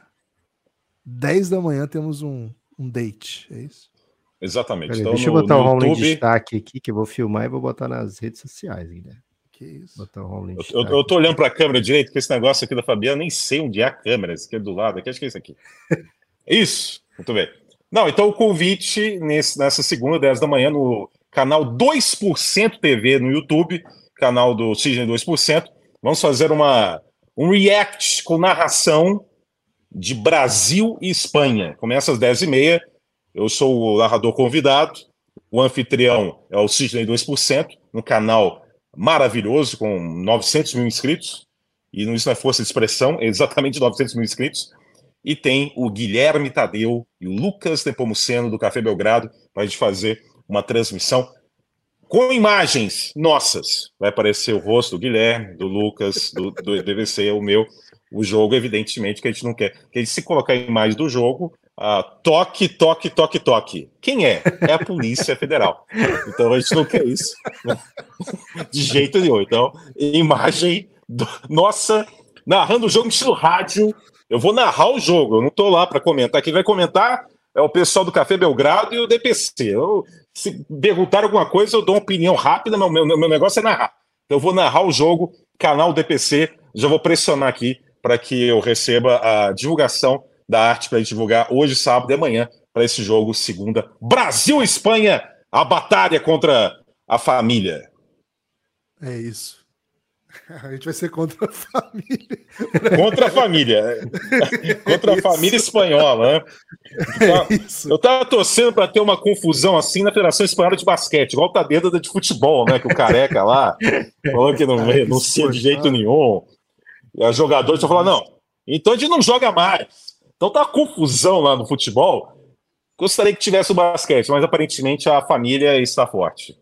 10 da manhã, temos um, um date, é isso? Exatamente. então, deixa no, eu botar o Romulo YouTube... em destaque aqui, que eu vou filmar e vou botar nas redes sociais, Guilherme. Que isso? Botar o Eu, eu, eu tô olhando para a câmera direito, porque esse negócio aqui da Fabiana, nem sei onde é a câmera, esse aqui é do lado, aqui, acho que é isso aqui. *laughs* Isso, muito bem. Não, então o convite nesse, nessa segunda, 10 da manhã, no canal 2% TV no YouTube, canal do Cisne 2%. Vamos fazer uma, um react com narração de Brasil e Espanha. Começa às 10h30. Eu sou o narrador convidado. O anfitrião é o Cisne 2%, um canal maravilhoso, com 900 mil inscritos. E isso não é força de expressão, é exatamente 900 mil inscritos. E tem o Guilherme Tadeu e o Lucas Nepomuceno do Café Belgrado para a gente fazer uma transmissão com imagens nossas. Vai aparecer o rosto do Guilherme, do Lucas, do, do DVC, o meu. O jogo, evidentemente, que a gente não quer. Que a gente, se colocar a imagem do jogo, ah, toque, toque, toque, toque. Quem é? É a Polícia Federal. Então a gente não quer isso. né? De jeito nenhum. Então, imagem do- nossa, narrando o jogo estilo rádio. Eu vou narrar o jogo, eu não tô lá para comentar. Quem vai comentar é o pessoal do Café Belgrado e o DPC. Eu, se perguntar alguma coisa, eu dou uma opinião rápida, mas meu, meu negócio é narrar. Então eu vou narrar o jogo, canal DPC. Já vou pressionar aqui para que eu receba a divulgação da arte para divulgar hoje, sábado e amanhã, para esse jogo, segunda. Brasil Espanha, a batalha contra a família. É isso. *laughs* A gente vai ser contra a família. Contra a família. *laughs* Contra a família espanhola, né? É Eu tava torcendo para ter uma confusão assim na Federação Espanhola de Basquete, igual tá dentro da de futebol, né? Que o careca lá *laughs* falou que não sei de jeito nenhum. E os jogadores estão falando, não, então a gente não joga mais. Então tá uma confusão lá no futebol. Gostaria que tivesse o basquete, mas aparentemente a família está forte.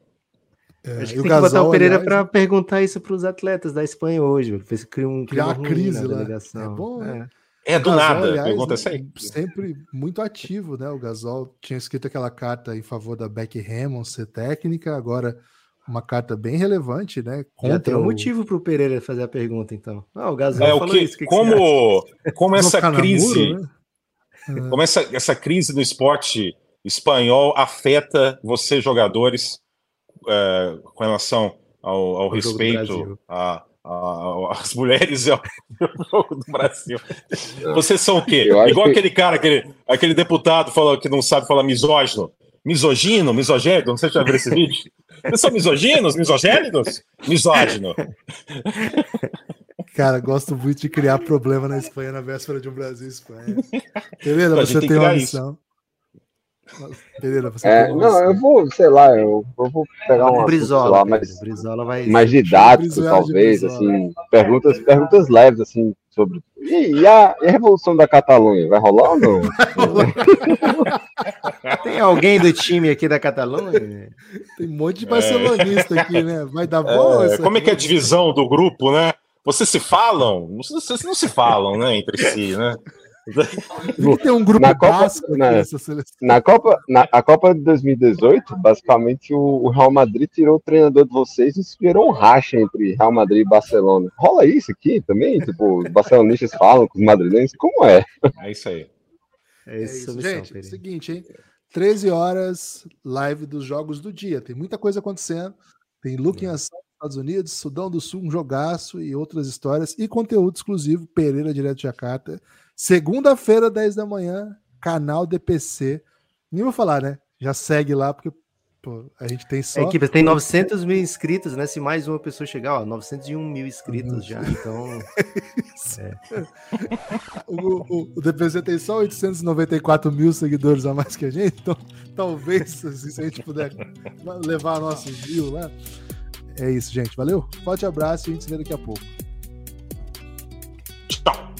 É, Acho e que o tem que botar Gasol, o Pereira para perguntar isso para os atletas da Espanha hoje. velho. Fez criar um Criar uma crise na lá. delegação. É bom, né? É, do O Gasol, nada, aliás, pergunta essa aí. Sempre muito ativo, né? O Gasol tinha escrito aquela carta em favor da Beck Hammond ser técnica, agora uma carta bem relevante, né? Já tem um o- motivo para o Pereira fazer a pergunta, então. Ah, o Gasol É o falou que, isso. que que você acha? como, como essa crise, né? *laughs* como essa, essa crise no esporte espanhol afeta vocês jogadores é, com relação ao, ao do respeito a- a- às mulheres e ao *laughs* jogo do Brasil. Vocês são o quê? Eu Igual que- aquele cara, aquele, aquele deputado falou que não sabe falar misógino. Misogino, misogénico, não sei se já viu esse vídeo. Vocês são misoginos, misogênidos? Misógino. Cara, gosto muito de criar problema na Espanha na véspera de um Brasil e Espanha. Pereira, você tem tem uma missão. Pereira, você É, tem uma não, missão. eu vou, sei lá, eu, eu vou pegar um Brizola, lá, mais, Brizola vai. mais didático, Brizola talvez, Brizola. assim, perguntas, perguntas leves, assim, sobre. E, e a, e a Revolução da Catalunha, vai rolar ou não? *laughs* Tem alguém do time aqui da Catalunha? Tem um monte de barcelonista aqui, né? Vai dar bom? É, como é que é a divisão do grupo, né? Vocês se falam? Vocês não se falam, né, entre si, né? Tem um grupo Na Copa- na- nessa seleção? Na Copa, na a Copa de 2018, basicamente o, o Real Madrid tirou o treinador de vocês e gerou um racha entre Real Madrid e Barcelona. Rola isso aqui também? Tipo, os barcelonistas falam com os madrilenhos? Como é? É isso aí. É É isso, gente. Pereira. Seguinte, hein? 13 horas, live dos jogos do dia. Tem muita coisa acontecendo. Tem look em ação nos Estados Unidos, Sudão do Sul, um jogaço e outras histórias. E conteúdo exclusivo, Pereira Direto de Jacarta. Segunda-feira, 10 da manhã, canal DPC. Nem vou falar, né? Já segue lá, porque pô, a gente tem só. A equipe tem 900 mil inscritos, né? Se mais uma pessoa chegar, ó, 901 mil inscritos já. Então, *laughs* O, o, o DPC tem só 894 mil seguidores a mais que a gente, então talvez assim, se a gente puder levar nossos views lá. É isso, gente. Valeu? Forte abraço e a gente se vê daqui a pouco. Tchau.